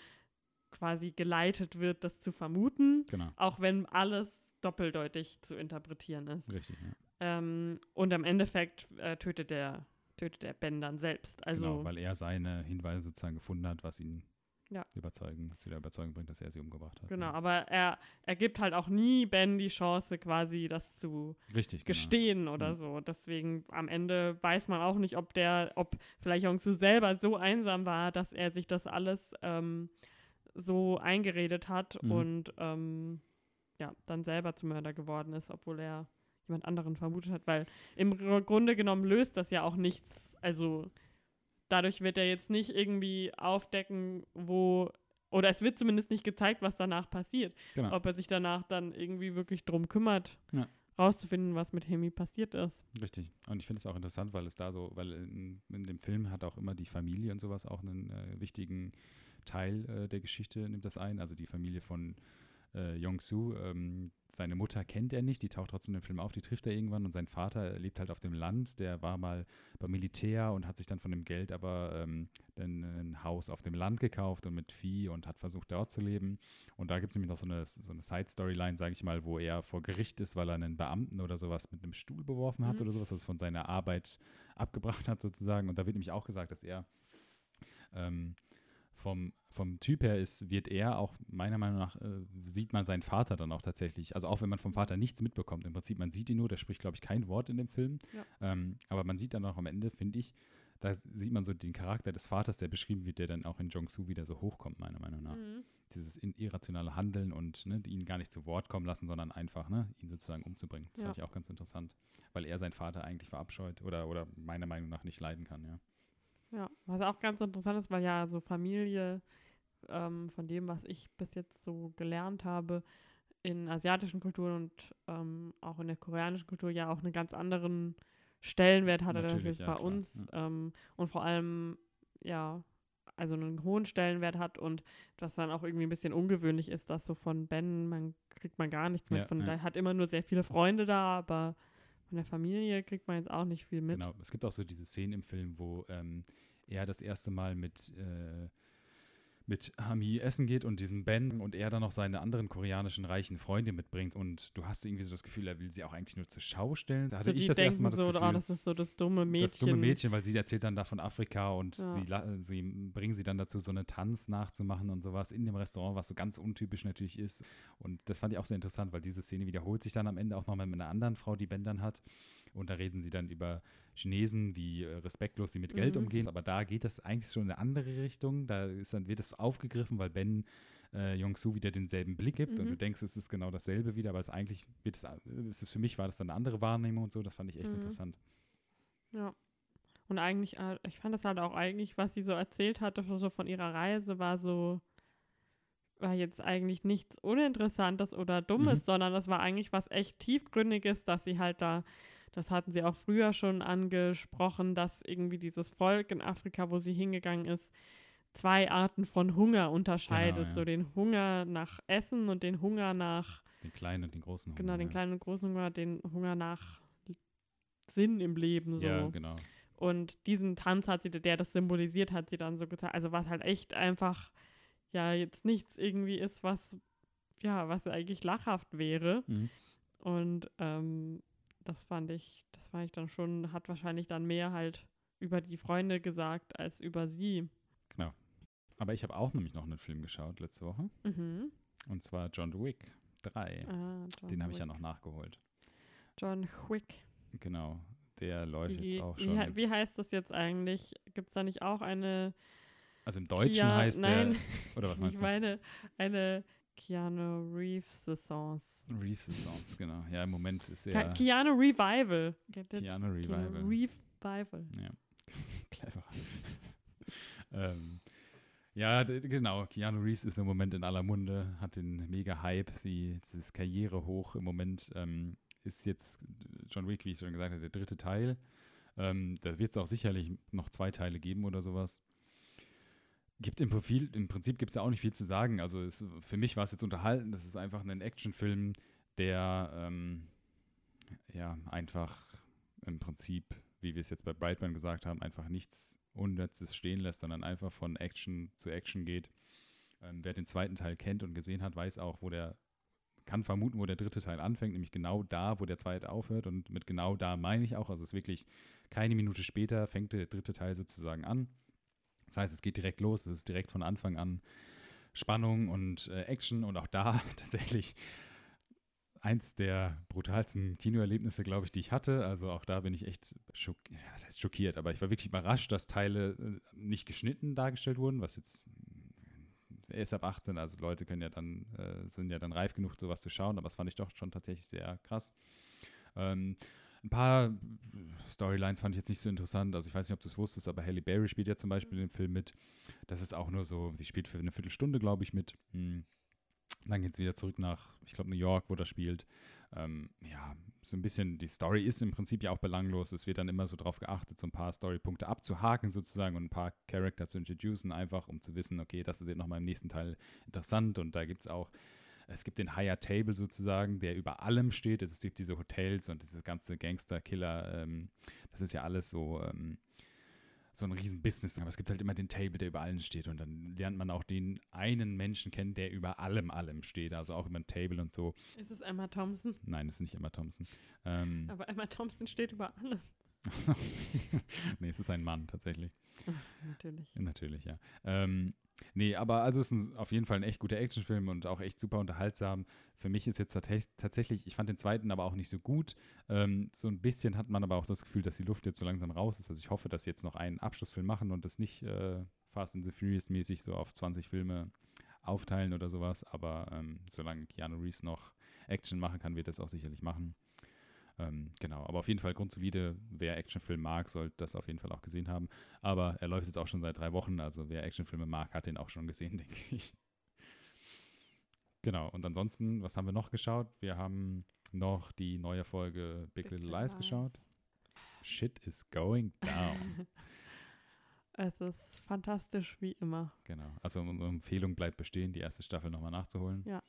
quasi geleitet wird, das zu vermuten, genau, auch wenn alles doppeldeutig zu interpretieren ist. richtig. Ja. Ähm, und im Endeffekt äh, tötet, der, tötet der Ben dann selbst. Also, genau, weil er seine Hinweise sozusagen gefunden hat, was ihn Ja. überzeugen, zu der Überzeugung bringt, dass er sie umgebracht hat. genau, Ja. aber er, er gibt halt auch nie Ben die Chance, quasi das zu Richtig, genau. gestehen oder Mhm. so. Deswegen am Ende weiß man auch nicht, ob der, ob vielleicht Jong-Soo selber so einsam war, dass er sich das alles ähm, so eingeredet hat Mhm. und ähm, ja, dann selber zum Mörder geworden ist, obwohl er jemand anderen vermutet hat, weil im Gr- Grunde genommen löst das ja auch nichts. Also dadurch wird er jetzt nicht irgendwie aufdecken, wo oder es wird zumindest nicht gezeigt, was danach passiert Genau. ob er sich danach dann irgendwie wirklich drum kümmert. Ja. rauszufinden, was mit Hemi passiert ist. Richtig. Und ich finde es auch interessant, weil es da so, weil in, in, dem Film hat auch immer die Familie und sowas auch einen äh, wichtigen Teil äh, der Geschichte, nimmt das ein. Also die Familie von äh, Yong-Soo. Ähm, seine Mutter kennt er nicht, die taucht trotzdem im Film auf, die trifft er irgendwann und sein Vater lebt halt auf dem Land, der war mal beim Militär und hat sich dann von dem Geld aber ähm, ein Haus auf dem Land gekauft und mit Vieh und hat versucht dort zu leben. Und da gibt es nämlich noch so eine, so eine Side-Storyline, sage ich mal, wo er vor Gericht ist, weil er einen Beamten oder sowas mit einem Stuhl beworfen hat mhm. oder sowas, das von seiner Arbeit abgebracht hat sozusagen. Und da wird nämlich auch gesagt, dass er ähm, vom, vom Typ her ist, wird er auch, meiner Meinung nach, äh, sieht man seinen Vater dann auch tatsächlich. Also auch wenn man vom Vater nichts mitbekommt. Im Prinzip, man sieht ihn nur, der spricht, glaube ich, kein Wort in dem Film. Ja. Ähm, aber man sieht dann auch am Ende, finde ich, da sieht man so den Charakter des Vaters, der beschrieben wird, der dann auch in Jong-Soo wieder so hochkommt, meiner Meinung nach. Mhm. Dieses irrationale Handeln und ne, ihn gar nicht zu Wort kommen lassen, sondern einfach ne, ihn sozusagen umzubringen. Das ja. fand ich auch ganz interessant, weil er seinen Vater eigentlich verabscheut oder, oder meiner Meinung nach nicht leiden kann, ja. Ja, was auch ganz interessant ist, weil ja so Familie, ähm, von dem, was ich bis jetzt so gelernt habe, in asiatischen Kulturen und ähm, auch in der koreanischen Kultur ja auch einen ganz anderen Stellenwert hatte, als jetzt ja, bei klar. uns ja. ähm, und vor allem ja also einen hohen Stellenwert hat und was dann auch irgendwie ein bisschen ungewöhnlich ist, dass so von Ben man kriegt man gar nichts mit. von ja. hat immer nur sehr viele Freunde da, aber von der Familie kriegt man jetzt auch nicht viel mit. Genau, es gibt auch so diese Szenen im Film, wo ähm, er das erste Mal mit, äh, mit Hami essen geht und diesem Ben und er dann noch seine anderen koreanischen reichen Freunde mitbringt und du hast irgendwie so das Gefühl, er will sie auch eigentlich nur zur Schau stellen. Da hatte so ich das erste Mal das so, Gefühl, oh, das ist so das dumme Mädchen. Das dumme Mädchen, weil sie erzählt dann da von Afrika und ja. sie, sie bringen sie dann dazu, so einen Tanz nachzumachen und sowas in dem Restaurant, was so ganz untypisch natürlich ist. Und das fand ich auch sehr interessant, weil diese Szene wiederholt sich dann am Ende auch nochmal mit einer anderen Frau, die Ben dann hat. Und da reden sie dann über Chinesen, wie äh, respektlos sie mit Geld mhm. umgehen. Aber da geht das eigentlich schon in eine andere Richtung. Da ist dann, wird es aufgegriffen, weil Ben äh, Yong-Soo wieder denselben Blick gibt mhm. und du denkst, es ist genau dasselbe wieder, aber es eigentlich wird es, es ist für mich war das dann eine andere Wahrnehmung und so, das fand ich echt mhm. interessant. Ja. Und eigentlich, äh, ich fand das halt auch eigentlich, was sie so erzählt hatte, so von ihrer Reise, war so, war jetzt eigentlich nichts Uninteressantes oder Dummes, mhm. sondern das war eigentlich was echt Tiefgründiges, dass sie halt da das hatten sie auch früher schon angesprochen, dass irgendwie dieses Volk in Afrika, wo sie hingegangen ist, zwei Arten von Hunger unterscheidet. Genau, ja. So den Hunger nach Essen und den Hunger nach. Den kleinen und den großen Hunger. Genau, den kleinen und großen Hunger, den Hunger nach Sinn im Leben. So. Ja, genau. Und diesen Tanz hat sie, der das symbolisiert, hat sie dann so gezeigt. Also was halt echt einfach, ja, jetzt nichts irgendwie ist, was, ja, was eigentlich lachhaft wäre. Mhm. Und ähm, das fand ich, das fand ich dann schon, hat wahrscheinlich dann mehr halt über die Freunde gesagt als über sie. Genau. Aber ich habe auch nämlich noch einen Film geschaut letzte Woche. Mhm. Und zwar John Wick 3. Ah, Den habe ich ja noch nachgeholt. John Wick. Genau. Der läuft die, jetzt auch schon. Wie, wie heißt das jetzt eigentlich? Gibt es da nicht auch eine. Also im Deutschen Kia, heißt nein, der. Oder was meinst ich du? Ich meine, eine Keanu Reeves Saisons. Reeves Saisons, genau. Ja, im Moment ist er. Keanu Revival. Keanu Revival. Keanu Revival. Ja, clever. ähm, ja, genau. Keanu Reeves ist im Moment in aller Munde, hat den mega Hype. Sie ist Karriere hoch im Moment. Ähm, ist jetzt John Wick, wie ich schon gesagt habe, der dritte Teil. Ähm, da wird es auch sicherlich noch zwei Teile geben oder sowas. Gibt im Profil, im Prinzip gibt es ja auch nicht viel zu sagen. Also es, für mich war es jetzt unterhalten. Das ist einfach ein Actionfilm, der ähm, ja einfach im Prinzip, wie wir es jetzt bei Brightman gesagt haben, einfach nichts Unnetzes stehen lässt, sondern einfach von Action zu Action geht. Ähm, wer den zweiten Teil kennt und gesehen hat, weiß auch, wo der kann vermuten, wo der dritte Teil anfängt, nämlich genau da, wo der zweite aufhört. Und mit genau da meine ich auch, also es ist wirklich keine Minute später fängt der dritte Teil sozusagen an. Das heißt, es geht direkt los, es ist direkt von Anfang an Spannung und äh, Action und auch da tatsächlich eins der brutalsten Kinoerlebnisse, glaube ich, die ich hatte. Also auch da bin ich echt schockiert, das heißt schockiert, aber ich war wirklich überrascht, dass Teile äh, nicht geschnitten dargestellt wurden, was jetzt er ist ab 18, also Leute können ja dann, äh, sind ja dann reif genug, sowas zu schauen, aber das fand ich doch schon tatsächlich sehr krass. Ähm, ein paar Storylines fand ich jetzt nicht so interessant. Also ich weiß nicht, ob du es wusstest, aber Halle Berry spielt ja zum Beispiel in dem Film mit. Das ist auch nur so, sie spielt für eine Viertelstunde, glaube ich, mit. Hm. Dann geht es wieder zurück nach, ich glaube, New York, wo das spielt. Ähm, ja, so ein bisschen, die Story ist im Prinzip ja auch belanglos. Es wird dann immer so darauf geachtet, so ein paar Storypunkte abzuhaken sozusagen und ein paar Charakter zu introducen, einfach um zu wissen, okay, das wird nochmal im nächsten Teil interessant. Und da gibt es auch, es gibt den Higher Table sozusagen, der über allem steht. Es gibt diese Hotels und diese ganze Gangster-Killer, ähm, das ist ja alles so. Ähm, so ein riesen Business. Aber es gibt halt immer den Table, der über allem steht. Und dann lernt man auch den einen Menschen kennen, der über allem, allem steht. Also auch über ein Table und so. Ist es Emma Thompson? Nein, es ist nicht Emma Thompson. Ähm, Aber Emma Thompson steht über allem. nee, es ist ein Mann tatsächlich. Natürlich. Natürlich, ja. Ähm, nee, aber also es ist ein, auf jeden Fall ein echt guter Actionfilm und auch echt super unterhaltsam. Für mich ist jetzt tatsächlich, ich fand den zweiten aber auch nicht so gut. Ähm, so ein bisschen hat man aber auch das Gefühl, dass die Luft jetzt so langsam raus ist. Also ich hoffe, dass sie jetzt noch einen Abschlussfilm machen und das nicht äh, Fast and the Furious mäßig so auf 20 Filme aufteilen oder sowas. Aber ähm, solange Keanu Reeves noch Action machen kann, wird es auch sicherlich machen. Ähm, genau, aber auf jeden Fall grundsolide. Wer Actionfilm mag, sollte das auf jeden Fall auch gesehen haben. Aber er läuft jetzt auch schon seit drei Wochen, also wer Actionfilme mag, hat den auch schon gesehen, denke ich. Genau, und ansonsten, was haben wir noch geschaut? Wir haben noch die neue Folge Big, Big Little Lies geschaut. Shit is going down. es ist fantastisch wie immer. Genau, also unsere Empfehlung bleibt bestehen, die erste Staffel nochmal nachzuholen. Ja.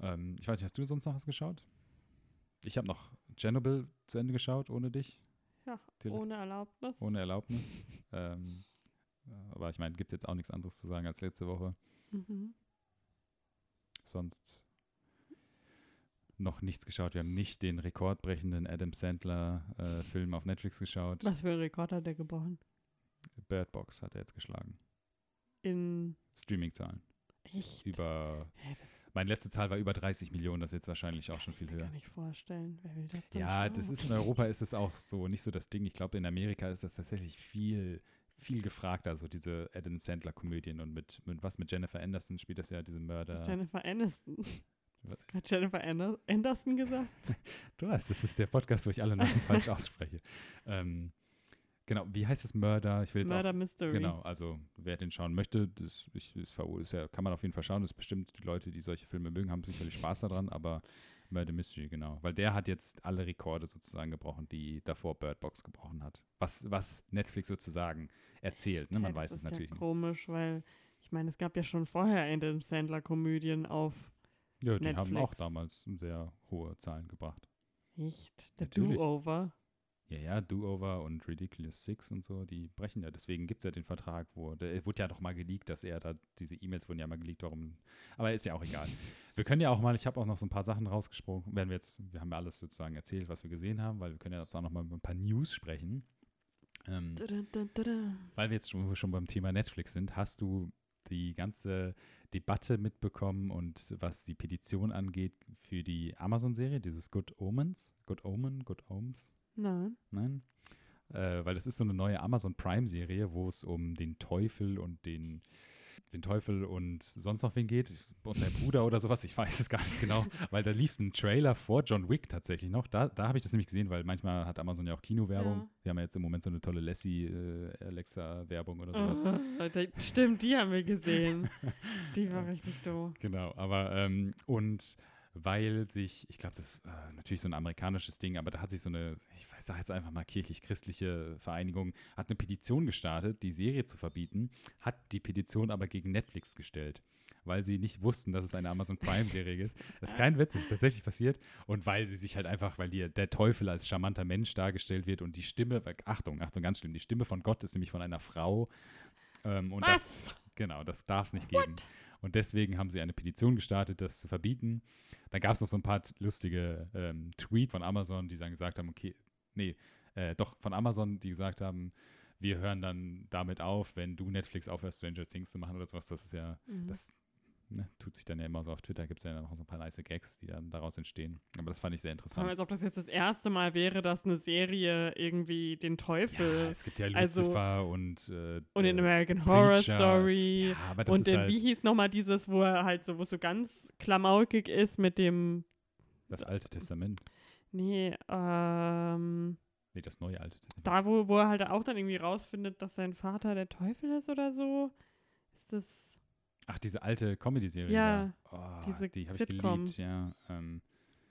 Ähm, ich weiß nicht, hast du sonst noch was geschaut? Ich habe noch Chernobyl zu Ende geschaut, ohne dich. Ja, ohne Erlaubnis. Ohne Erlaubnis. ähm, aber ich meine, gibt es jetzt auch nichts anderes zu sagen als letzte Woche. Mhm. Sonst noch nichts geschaut. Wir haben nicht den rekordbrechenden Adam Sandler-Film äh, auf Netflix geschaut. Was für ein Rekord hat er gebrochen? Bird Box hat er jetzt geschlagen. In Streaming-Zahlen. Echt? Über. Meine letzte Zahl war über 30 Millionen, das ist jetzt wahrscheinlich auch schon viel höher. Kann ich vorstellen. Wer will das denn Ja, schauen? das ist in Europa ist es auch so nicht so das Ding. Ich glaube, in Amerika ist das tatsächlich viel, viel gefragter, so diese Adam Sandler-Komödien und mit, mit was mit Jennifer Anderson spielt das ja diese Mörder. Jennifer Aniston. Hat Jennifer Anderson gesagt? du weißt, das ist der Podcast, wo ich alle Namen falsch ausspreche. Ähm, Genau, wie heißt es Murder? Ich will jetzt Murder auch, Mystery. Genau, also wer den schauen möchte, das, ich, das ist ja, kann man auf jeden Fall schauen. Das ist bestimmt die Leute, die solche Filme mögen, haben sicherlich Spaß daran, aber Murder Mystery, genau. Weil der hat jetzt alle Rekorde sozusagen gebrochen, die davor Bird Box gebrochen hat. Was, was Netflix sozusagen erzählt, ne? Man ja, weiß es natürlich ja komisch, weil ich meine, es gab ja schon vorher Adam Sandler-Komödien auf Ja, die Netflix. haben auch damals sehr hohe Zahlen gebracht. Echt? The Do-Over? Ja, ja, Do-Over und Ridiculous Six und so, die brechen ja. Deswegen gibt es ja den Vertrag, wo, der wurde ja doch mal geleakt, dass er da, diese E-Mails wurden ja mal geleakt, warum. Aber ist ja auch egal. wir können ja auch mal, ich habe auch noch so ein paar Sachen rausgesprochen, werden wir jetzt, wir haben ja alles sozusagen erzählt, was wir gesehen haben, weil wir können ja jetzt auch noch mal über ein paar News sprechen. Ähm, da, da, da, weil wir jetzt schon, schon beim Thema Netflix sind, hast du die ganze Debatte mitbekommen und was die Petition angeht für die Amazon-Serie, dieses Good Omens, Good Omen, Good Omens? Nein. Nein? Äh, weil das ist so eine neue Amazon Prime-Serie, wo es um den Teufel und den, den Teufel und sonst noch wen geht. Und sein Bruder oder sowas, ich weiß es gar nicht genau. weil da lief ein Trailer vor John Wick tatsächlich noch. Da, da habe ich das nämlich gesehen, weil manchmal hat Amazon ja auch Kinowerbung. Ja. Wir haben ja jetzt im Moment so eine tolle Lassie-Alexa-Werbung äh, oder sowas. Oh, stimmt, die haben wir gesehen. die war richtig doof. Genau, aber ähm, und weil sich, ich glaube, das ist äh, natürlich so ein amerikanisches Ding, aber da hat sich so eine, ich sage jetzt einfach mal kirchlich-christliche Vereinigung, hat eine Petition gestartet, die Serie zu verbieten, hat die Petition aber gegen Netflix gestellt, weil sie nicht wussten, dass es eine Amazon Prime-Serie ist. Das ist kein Witz, das ist tatsächlich passiert. Und weil sie sich halt einfach, weil die, der Teufel als charmanter Mensch dargestellt wird und die Stimme, Achtung, Achtung, ganz schlimm, die Stimme von Gott ist nämlich von einer Frau. Ähm, und Was? Das, genau, das darf es nicht geben. What? Und deswegen haben sie eine Petition gestartet, das zu verbieten. Dann gab es noch so ein paar lustige ähm, Tweets von Amazon, die dann gesagt haben, okay, nee, äh, doch von Amazon, die gesagt haben, wir hören dann damit auf, wenn du Netflix aufhörst, Stranger Things zu machen oder sowas. Das ist ja, mhm. das ne, tut sich dann ja immer so auf Twitter, gibt es ja noch so ein paar nice Gags, die dann daraus entstehen. Aber das fand ich sehr interessant. als ob das jetzt das erste Mal wäre, dass eine Serie irgendwie den Teufel. Ja, es gibt ja Lucifer also, und. Äh, und in American Horror Story. Ja, und in, halt wie hieß nochmal dieses, wo er halt so, wo so ganz klamaukig ist mit dem. Das Alte Testament. Nee, ähm. Nee, das neue Alte Testament. Da, wo, wo er halt auch dann irgendwie rausfindet, dass sein Vater der Teufel ist oder so. Ist das. Ach, diese alte Comedy-Serie. Ja. Oh, diese die habe ich geliebt, ja. Ähm,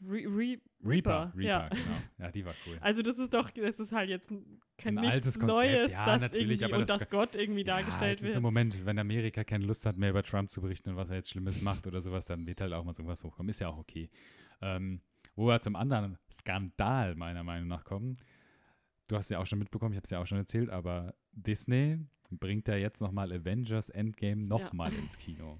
Re Re Reaper, Reaper, ja. genau. Ja, die war cool. Also das ist doch, das ist halt jetzt kein Ein altes Konzept, Neues, ja, natürlich, aber und das dass Gott irgendwie ja, dargestellt es ist im wird. Moment, wenn Amerika keine Lust hat, mehr über Trump zu berichten und was er jetzt Schlimmes macht oder sowas, dann wird halt auch mal sowas hochkommen. Ist ja auch okay. Ähm, wo wir zum anderen Skandal meiner Meinung nach kommen. Du hast ja auch schon mitbekommen, ich habe es ja auch schon erzählt, aber Disney bringt da jetzt nochmal Avengers Endgame nochmal ins Kino.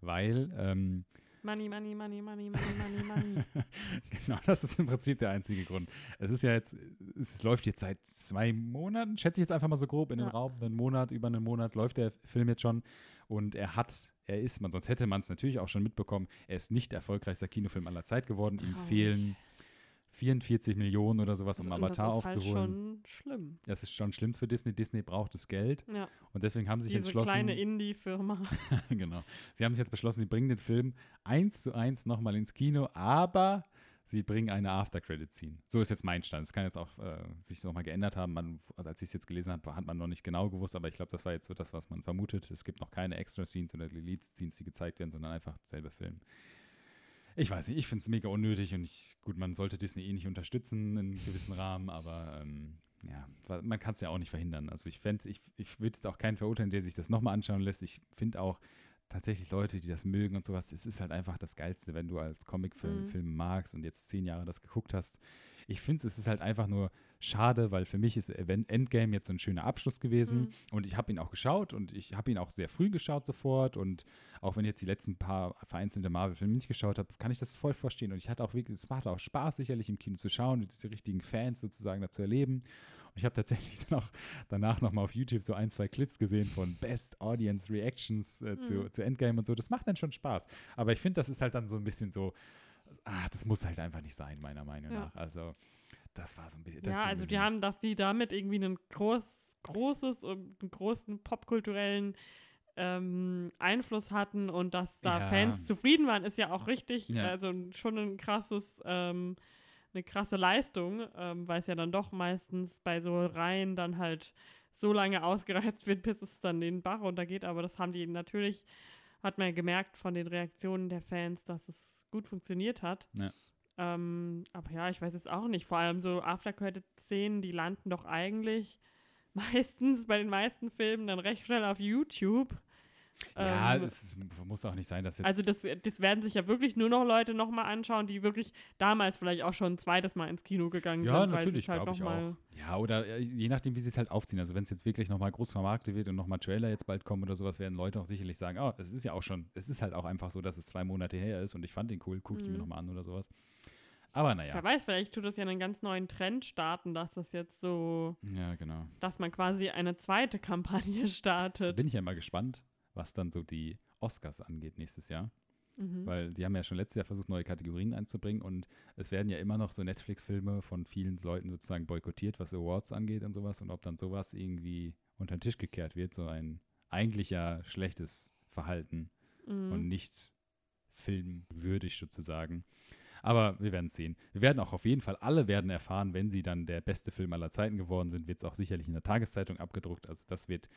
Weil, ähm, Money, money, money, money, money, money, money. genau, das ist im Prinzip der einzige Grund. Es ist ja jetzt, es läuft jetzt seit zwei Monaten, schätze ich jetzt einfach mal so grob in den Ja. Raum, einen Monat, über einen Monat läuft der Film jetzt schon und er hat, er ist, man, sonst hätte man es natürlich auch schon mitbekommen, er ist nicht erfolgreichster Kinofilm aller Zeit geworden. Ihm Traurig. fehlen 44 Millionen oder sowas, um Avatar das ist halt aufzuholen. schon schlimm. das ist schon schlimm für Disney. Disney braucht das Geld Ja, und deswegen haben sie sich diese entschlossen, kleine Indie-Firma. genau. Sie haben sich jetzt beschlossen, sie bringen den Film eins zu eins nochmal ins Kino, aber sie bringen eine After-Credit-Scene. So ist jetzt mein Stand. Es kann jetzt auch äh, sich nochmal geändert haben. Man, als ich es jetzt gelesen habe, hat man noch nicht genau gewusst, aber ich glaube, das war jetzt so das, was man vermutet. Es gibt noch keine Extra-Scenes oder Delete-Scenes, die gezeigt werden, sondern einfach derselbe Film. Ich weiß nicht, ich finde es mega unnötig und ich, gut, man sollte Disney eh nicht unterstützen in einem gewissen Rahmen, aber ähm, ja, man kann es ja auch nicht verhindern. Also ich fände ich, ich würde jetzt auch keinen verurteilen, der sich das nochmal anschauen lässt. Ich finde auch tatsächlich Leute, die das mögen und sowas, es ist halt einfach das Geilste, wenn du als Comicfilm Mhm. Film magst und jetzt zehn Jahre das geguckt hast. Ich finde es ist halt einfach nur schade, weil für mich ist Endgame jetzt so ein schöner Abschluss gewesen. Mhm. und ich habe ihn auch geschaut und ich habe ihn auch sehr früh geschaut sofort. Und auch wenn ich jetzt die letzten paar vereinzelte Marvel-Filme nicht geschaut habe, kann ich das voll verstehen. Und ich hatte auch wirklich, es macht auch Spaß sicherlich im Kino zu schauen und diese richtigen Fans sozusagen da zu erleben. Und ich habe tatsächlich dann auch danach nochmal auf YouTube so ein, zwei Clips gesehen von Best Audience Reactions äh, zu, Mhm. zu Endgame und so, das macht dann schon Spaß, aber ich finde, das ist halt dann so ein bisschen so, ah, das muss halt einfach nicht sein, meiner Meinung Ja. nach, also das war so ein bisschen, das Ja, so ein also die haben, dass die damit irgendwie einen groß, großes und einen großen popkulturellen ähm, Einfluss hatten und dass da Ja. Fans zufrieden waren, ist ja auch richtig. Ja. Also schon ein krasses, ähm, eine krasse Leistung, ähm, weil es ja dann doch meistens bei so Reihen dann halt so lange ausgereizt wird, bis es dann den Bach runtergeht. Aber das haben die natürlich, hat man ja gemerkt von den Reaktionen der Fans, dass es gut funktioniert hat. Ja. Ähm, aber ja, ich weiß jetzt auch nicht. Vor allem so After-Credit-Szenen, die landen doch eigentlich meistens bei den meisten Filmen dann recht schnell auf YouTube. Ja, Ähm, es muss auch nicht sein, dass jetzt. also das, das werden sich ja wirklich nur noch Leute nochmal anschauen, die wirklich damals vielleicht auch schon ein zweites Mal ins Kino gegangen ja, sind. sie natürlich, halt glaube ich auch. Ja, oder äh, je nachdem, wie sie es halt aufziehen. Also wenn es jetzt wirklich nochmal groß vermarktet wird und nochmal Trailer jetzt bald kommen oder sowas, werden Leute auch sicherlich sagen, oh, es ist ja auch schon, es ist halt auch einfach so, dass es zwei Monate her ist und ich fand den cool, guck ich mir Mhm. nochmal an oder sowas. Aber naja. Wer weiß, vielleicht tut das ja einen ganz neuen Trend starten, dass das jetzt so, Ja, genau. dass man quasi eine zweite Kampagne Da startet. bin ich ja mal gespannt, was dann so die Oscars angeht nächstes Jahr. Mhm. Weil die haben ja schon letztes Jahr versucht, neue Kategorien einzubringen und es werden ja immer noch so Netflix-Filme von vielen Leuten sozusagen boykottiert, was Awards angeht und sowas. Und ob dann sowas irgendwie unter den Tisch gekehrt wird, so ein eigentlich ja schlechtes Verhalten Mhm. und nicht filmwürdig sozusagen. Aber wir werden sehen. Wir werden auch auf jeden Fall, alle werden erfahren, wenn sie dann der beste Film aller Zeiten geworden sind, wird es auch sicherlich in der Tageszeitung abgedruckt. Also das wird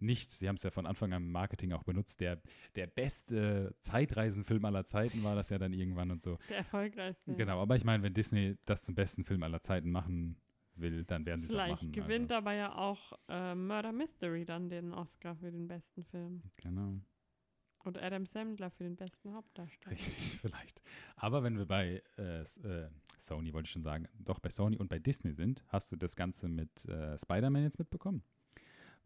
nicht, sie haben es ja von Anfang an im Marketing auch benutzt, der, der beste Zeitreisenfilm aller Zeiten war das ja dann irgendwann und so. Der erfolgreichste. Genau, aber ich meine, wenn Disney das zum besten Film aller Zeiten machen will, dann werden sie es auch Vielleicht machen. gewinnt also. aber ja auch äh, Murder Mystery dann den Oscar für den besten Film. Genau. Und Adam Sandler für den besten Hauptdarsteller. Richtig, vielleicht. Aber wenn wir bei äh, äh, Sony, wollte ich schon sagen, doch bei Sony und bei Disney sind, hast du das Ganze mit äh, Spider-Man jetzt mitbekommen?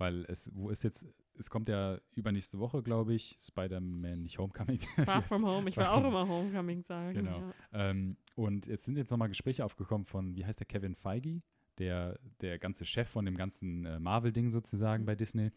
Weil es, wo ist jetzt, es kommt ja übernächste Woche, glaube ich, Spider-Man, nicht Homecoming. Far From Home. Ich will auch immer Homecoming sagen. Genau. Ja. ähm, und jetzt sind jetzt nochmal Gespräche aufgekommen von, wie heißt der, Kevin Feige, der, der ganze Chef von dem ganzen äh, Marvel-Ding sozusagen Mhm. bei Disney.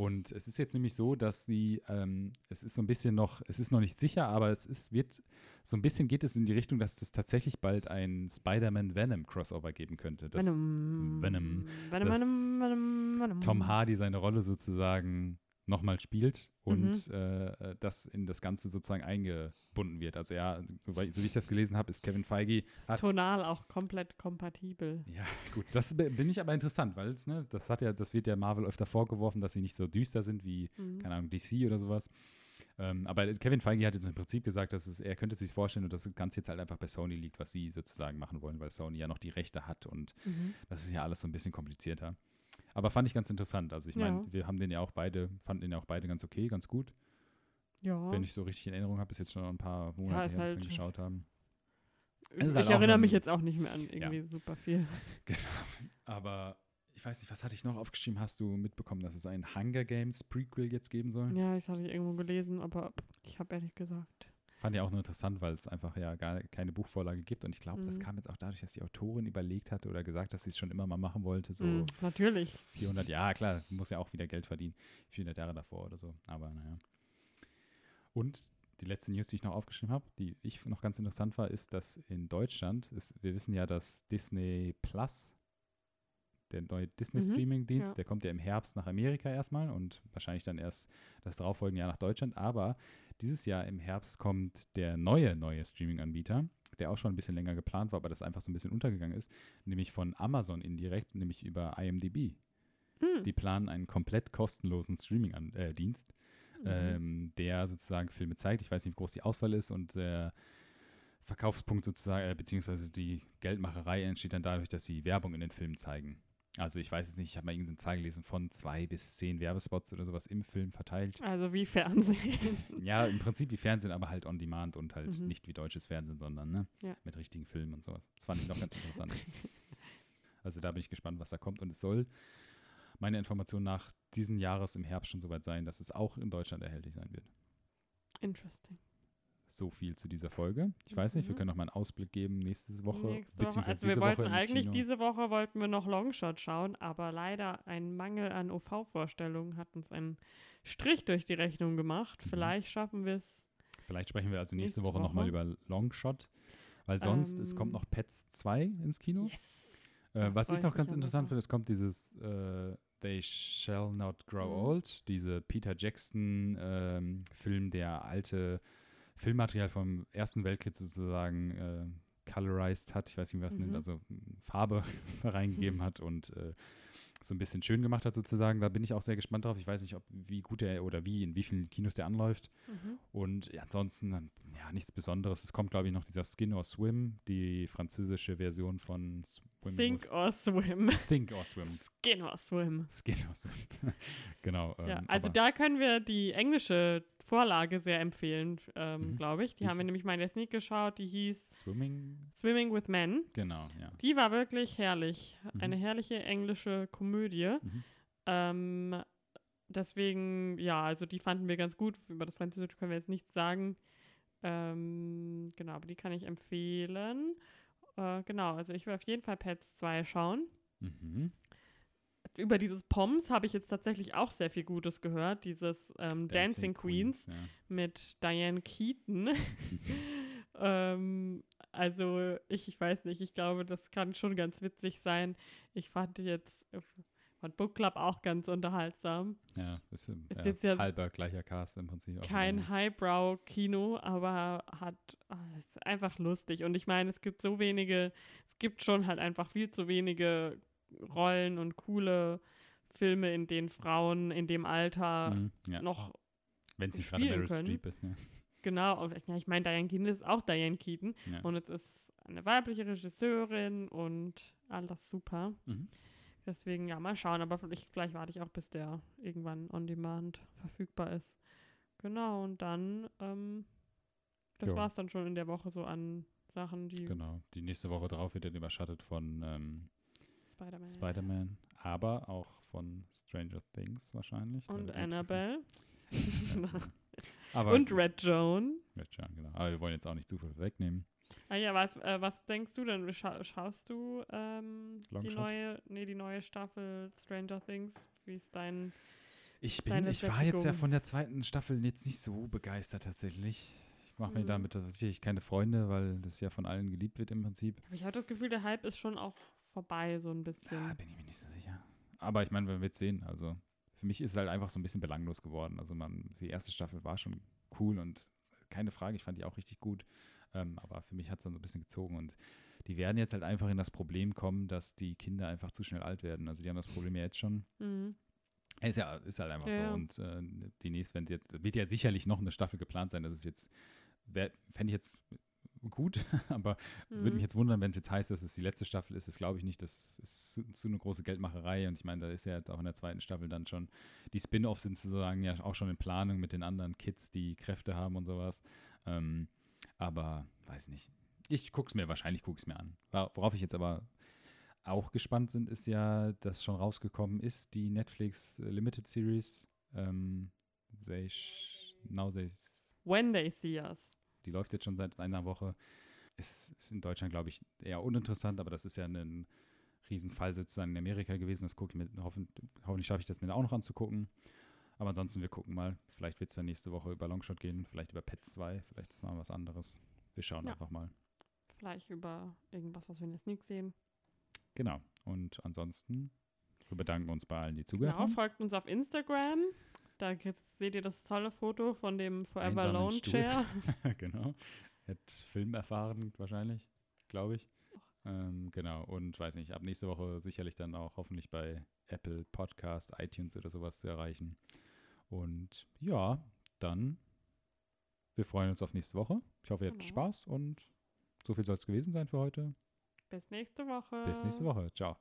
Und es ist jetzt nämlich so, dass sie, ähm, es ist so ein bisschen noch, es ist noch nicht sicher, aber es ist, wird, so ein bisschen geht es in die Richtung, dass es tatsächlich bald ein Spider-Man-Venom-Crossover geben könnte. Venom. Venom. Venom, Venom, Venom, Venom. Tom Hardy seine Rolle sozusagen nochmal spielt und Mhm. äh, das in das Ganze sozusagen eingebunden wird. Also ja, so, so wie ich das gelesen habe, ist Kevin Feige hat Tonal auch komplett kompatibel. ja, gut, das bin ich aber interessant, weil es, ne, das hat ja, das wird ja Marvel öfter vorgeworfen, dass sie nicht so düster sind wie, Mhm. keine Ahnung, DC oder sowas. Ähm, aber Kevin Feige hat jetzt im Prinzip gesagt, dass es, er könnte sich vorstellen und dass das Ganze jetzt halt einfach bei Sony liegt, was sie sozusagen machen wollen, weil Sony ja noch die Rechte hat und Mhm. das ist ja alles so ein bisschen komplizierter. Aber fand ich ganz interessant. Also ich meine, Ja. wir haben den ja auch beide, fanden den ja auch beide ganz okay, ganz gut. Ja. Wenn ich so richtig in Erinnerung habe, ist jetzt schon ein paar Monate ist her, dass wir halt- ihn geschaut haben. ich halt erinnere mich jetzt auch nicht mehr an irgendwie super viel. Aber ich weiß nicht, was hatte ich noch aufgeschrieben? Hast du mitbekommen, dass es ein Hunger Games Prequel jetzt geben soll? Ja, ich hatte irgendwo gelesen, aber ich habe ehrlich gesagt. Fand ich auch nur interessant, weil es einfach ja gar keine Buchvorlage gibt. Und ich glaube, das Mhm. kam jetzt auch dadurch, dass die Autorin überlegt hatte oder gesagt, dass sie es schon immer mal machen wollte. So Mhm, natürlich. 400 Jahre, klar, muss ja auch wieder Geld verdienen. 400 Jahre davor oder so. Aber naja. Und die letzte News, die ich noch aufgeschrieben habe, die ich noch ganz interessant war, ist, dass in Deutschland, ist, wir wissen ja, dass Disney Plus, der neue Mhm, Disney-Streaming-Dienst, ja. der kommt ja im Herbst nach Amerika erstmal und wahrscheinlich dann erst das darauffolgende Jahr nach Deutschland. Aber dieses Jahr im Herbst kommt der neue, neue Streaming-Anbieter, der auch schon ein bisschen länger geplant war, aber das einfach so ein bisschen untergegangen ist, nämlich von Amazon indirekt, nämlich über IMDb. Hm. Die planen einen komplett kostenlosen Streaming-Dienst, Mhm. ähm, der sozusagen Filme zeigt. Ich weiß nicht, wie groß die Auswahl ist und der Verkaufspunkt sozusagen, äh, beziehungsweise die Geldmacherei entsteht dann dadurch, dass sie Werbung in den Filmen zeigen. Also ich weiß jetzt nicht, ich habe mal irgendeine Zahl gelesen von zwei bis zehn Werbespots oder sowas im Film verteilt. Also wie Fernsehen. Ja, im Prinzip wie Fernsehen, aber halt on demand und halt Mhm. nicht wie deutsches Fernsehen, sondern ne, Ja. mit richtigen Filmen und sowas. Das fand ich noch ganz interessant. Also da bin ich gespannt, was da kommt. Und es soll meiner Information nach diesen Jahres im Herbst schon soweit sein, dass es auch in Deutschland erhältlich sein wird. Interesting. So viel zu dieser Folge. Ich weiß nicht, wir Mhm. können noch mal einen Ausblick geben nächste Woche, Nächste Woche. Also wir diese wollten Woche eigentlich Kino. diese Woche wollten wir noch Longshot schauen, aber leider ein Mangel an OV-Vorstellungen hat uns einen Strich durch die Rechnung gemacht. Mhm. Vielleicht schaffen wir es. Vielleicht sprechen wir also nächste, nächste Woche, nochmal Woche. über Longshot, weil sonst, es kommt Ähm, noch Pets 2 ins Kino. Yes. Äh, was ich noch ganz interessant finde, es kommt dieses äh, They Shall Not Grow Mhm. Old, diese Peter Jackson ähm, Film, der alte Filmmaterial vom Ersten Weltkrieg sozusagen äh, colorized hat, ich weiß nicht, wie man nennt, Mhm. also mm, Farbe reingegeben hat und äh, so ein bisschen schön gemacht hat sozusagen. Da bin ich auch sehr gespannt drauf. Ich weiß nicht, ob wie gut der oder wie, in wie vielen Kinos der anläuft. Mhm. Und ja, ansonsten, dann, ja, nichts Besonderes. Es kommt, glaube ich, noch dieser Skin or Swim, die französische Version von Swim Think or swim. Sink or Swim. Skin or swim. Skin or Swim. genau. Ja, ähm, also da können wir die englische Vorlage sehr empfehlen, ähm, Mhm. glaube ich. Die Ich- haben wir nämlich mal in der Sneak geschaut, die hieß Swimming, Swimming with Men. genau, ja. Die war wirklich herrlich. Mhm. Eine herrliche englische Komödie. Mhm. Ähm, deswegen, ja, also die fanden wir ganz gut. Über das Französische können wir jetzt nichts sagen. Ähm, genau, aber die kann ich empfehlen. Äh, genau, also ich will auf jeden Fall Pets 2 schauen. Mhm. Über dieses Poms habe ich jetzt tatsächlich auch sehr viel Gutes gehört. Dieses ähm, Dancing, Queens, ja. mit Diane Keaton. ähm, also ich, ich weiß nicht, ich glaube, das kann schon ganz witzig sein. Ich fand jetzt fand Book Club auch ganz unterhaltsam. Ja, ist, ähm, Ist ja, jetzt ja halber gleicher Cast im Prinzip. Kein. Highbrow-Kino, aber hat ah, ist einfach lustig. Und ich meine, es gibt so wenige, es gibt schon halt einfach viel zu wenige Rollen und coole Filme, in denen Frauen in dem Alter Mhm, ja. noch Wenn es nicht gerade Meryl. Streep ist. Ja. Genau, und ja, ich meine, Diane Keaton ist auch Diane Keaton Ja. und es ist eine weibliche Regisseurin und alles super. Mhm. Deswegen, ja, mal schauen, aber vielleicht, vielleicht warte ich auch, bis der irgendwann on demand verfügbar ist. Genau, und dann, ähm, das war es dann schon in der Woche so an Sachen, die Genau. Die nächste Woche drauf wird dann überschattet von ähm, Spider-Man Spider-Man, aber auch von Stranger Things wahrscheinlich. und Annabelle Aber und Red Joan. Red John, genau. Aber wir wollen jetzt auch nicht zu viel wegnehmen. Ah ja, was, äh, was denkst du denn? Scha schaust du ähm, die Longshot? neue, nee, die neue Staffel Stranger Things? Wie ist dein Ich bin, Deine ich war jetzt ja von der zweiten Staffel jetzt nicht so begeistert tatsächlich. Ich mache mir Mhm. damit tatsächlich keine Freunde, weil das ja von allen geliebt wird im Prinzip. Aber ich habe das Gefühl, der Hype ist schon auch vorbei, so ein bisschen. Da bin ich mir nicht so sicher. Aber ich meine, wir werden es sehen. Also für mich ist es halt einfach so ein bisschen belanglos geworden. Also man, die erste Staffel war schon cool und keine Frage, ich fand die auch richtig gut. Ähm, aber für mich hat es dann so ein bisschen gezogen und die werden jetzt halt einfach in das Problem kommen, dass die Kinder einfach zu schnell alt werden. Also die haben das Problem ja jetzt schon. Mhm. Ist ja ist halt einfach Ja. so. Und äh, die nächste, wenn jetzt, wird ja sicherlich noch eine Staffel geplant sein. Das ist jetzt, fände ich jetzt gut, aber würde Mhm. mich jetzt wundern, wenn es jetzt heißt, dass es die letzte Staffel ist. Das glaube ich nicht. Das ist zu, zu eine große Geldmacherei. Und ich meine, da ist ja jetzt auch in der zweiten Staffel dann schon, die Spin-offs sind sozusagen ja auch schon in Planung mit den anderen Kids, die Kräfte haben und sowas. Ähm, aber weiß nicht. Ich gucke es mir, wahrscheinlich gucke ich es mir an. Wor- Worauf ich jetzt aber auch gespannt sind, ist ja, dass schon rausgekommen ist, die Netflix Limited Series. Ähm, they sh- now they When they see us. die läuft jetzt schon seit einer Woche. Ist, ist in Deutschland, glaube ich, eher uninteressant, aber das ist ja ein Riesenfall sozusagen in Amerika gewesen. Das gucke ich mir, hoffen, hoffentlich schaffe ich das mir da auch noch anzugucken. Aber ansonsten, wir gucken mal. Vielleicht wird es dann nächste Woche über Longshot gehen, vielleicht über Pets 2, vielleicht mal was anderes. Wir schauen Ja. einfach mal. Vielleicht über irgendwas, was wir in der Sneak sehen. Genau. Und ansonsten, wir bedanken uns bei allen, die zugehört Genau, haben. folgt uns auf Instagram. Da seht ihr das tolle Foto von dem Forever Alone Stuhl. Chair. genau. Hat Film erfahren, wahrscheinlich, glaube ich. Ähm, genau. Und weiß nicht, ab nächste Woche sicherlich dann auch hoffentlich bei Apple Podcast, iTunes oder sowas zu erreichen. Und ja, dann, wir freuen uns auf nächste Woche. Ich hoffe, ihr hattet Genau. Spaß und so viel soll es gewesen sein für heute. Bis nächste Woche. Bis nächste Woche. Ciao.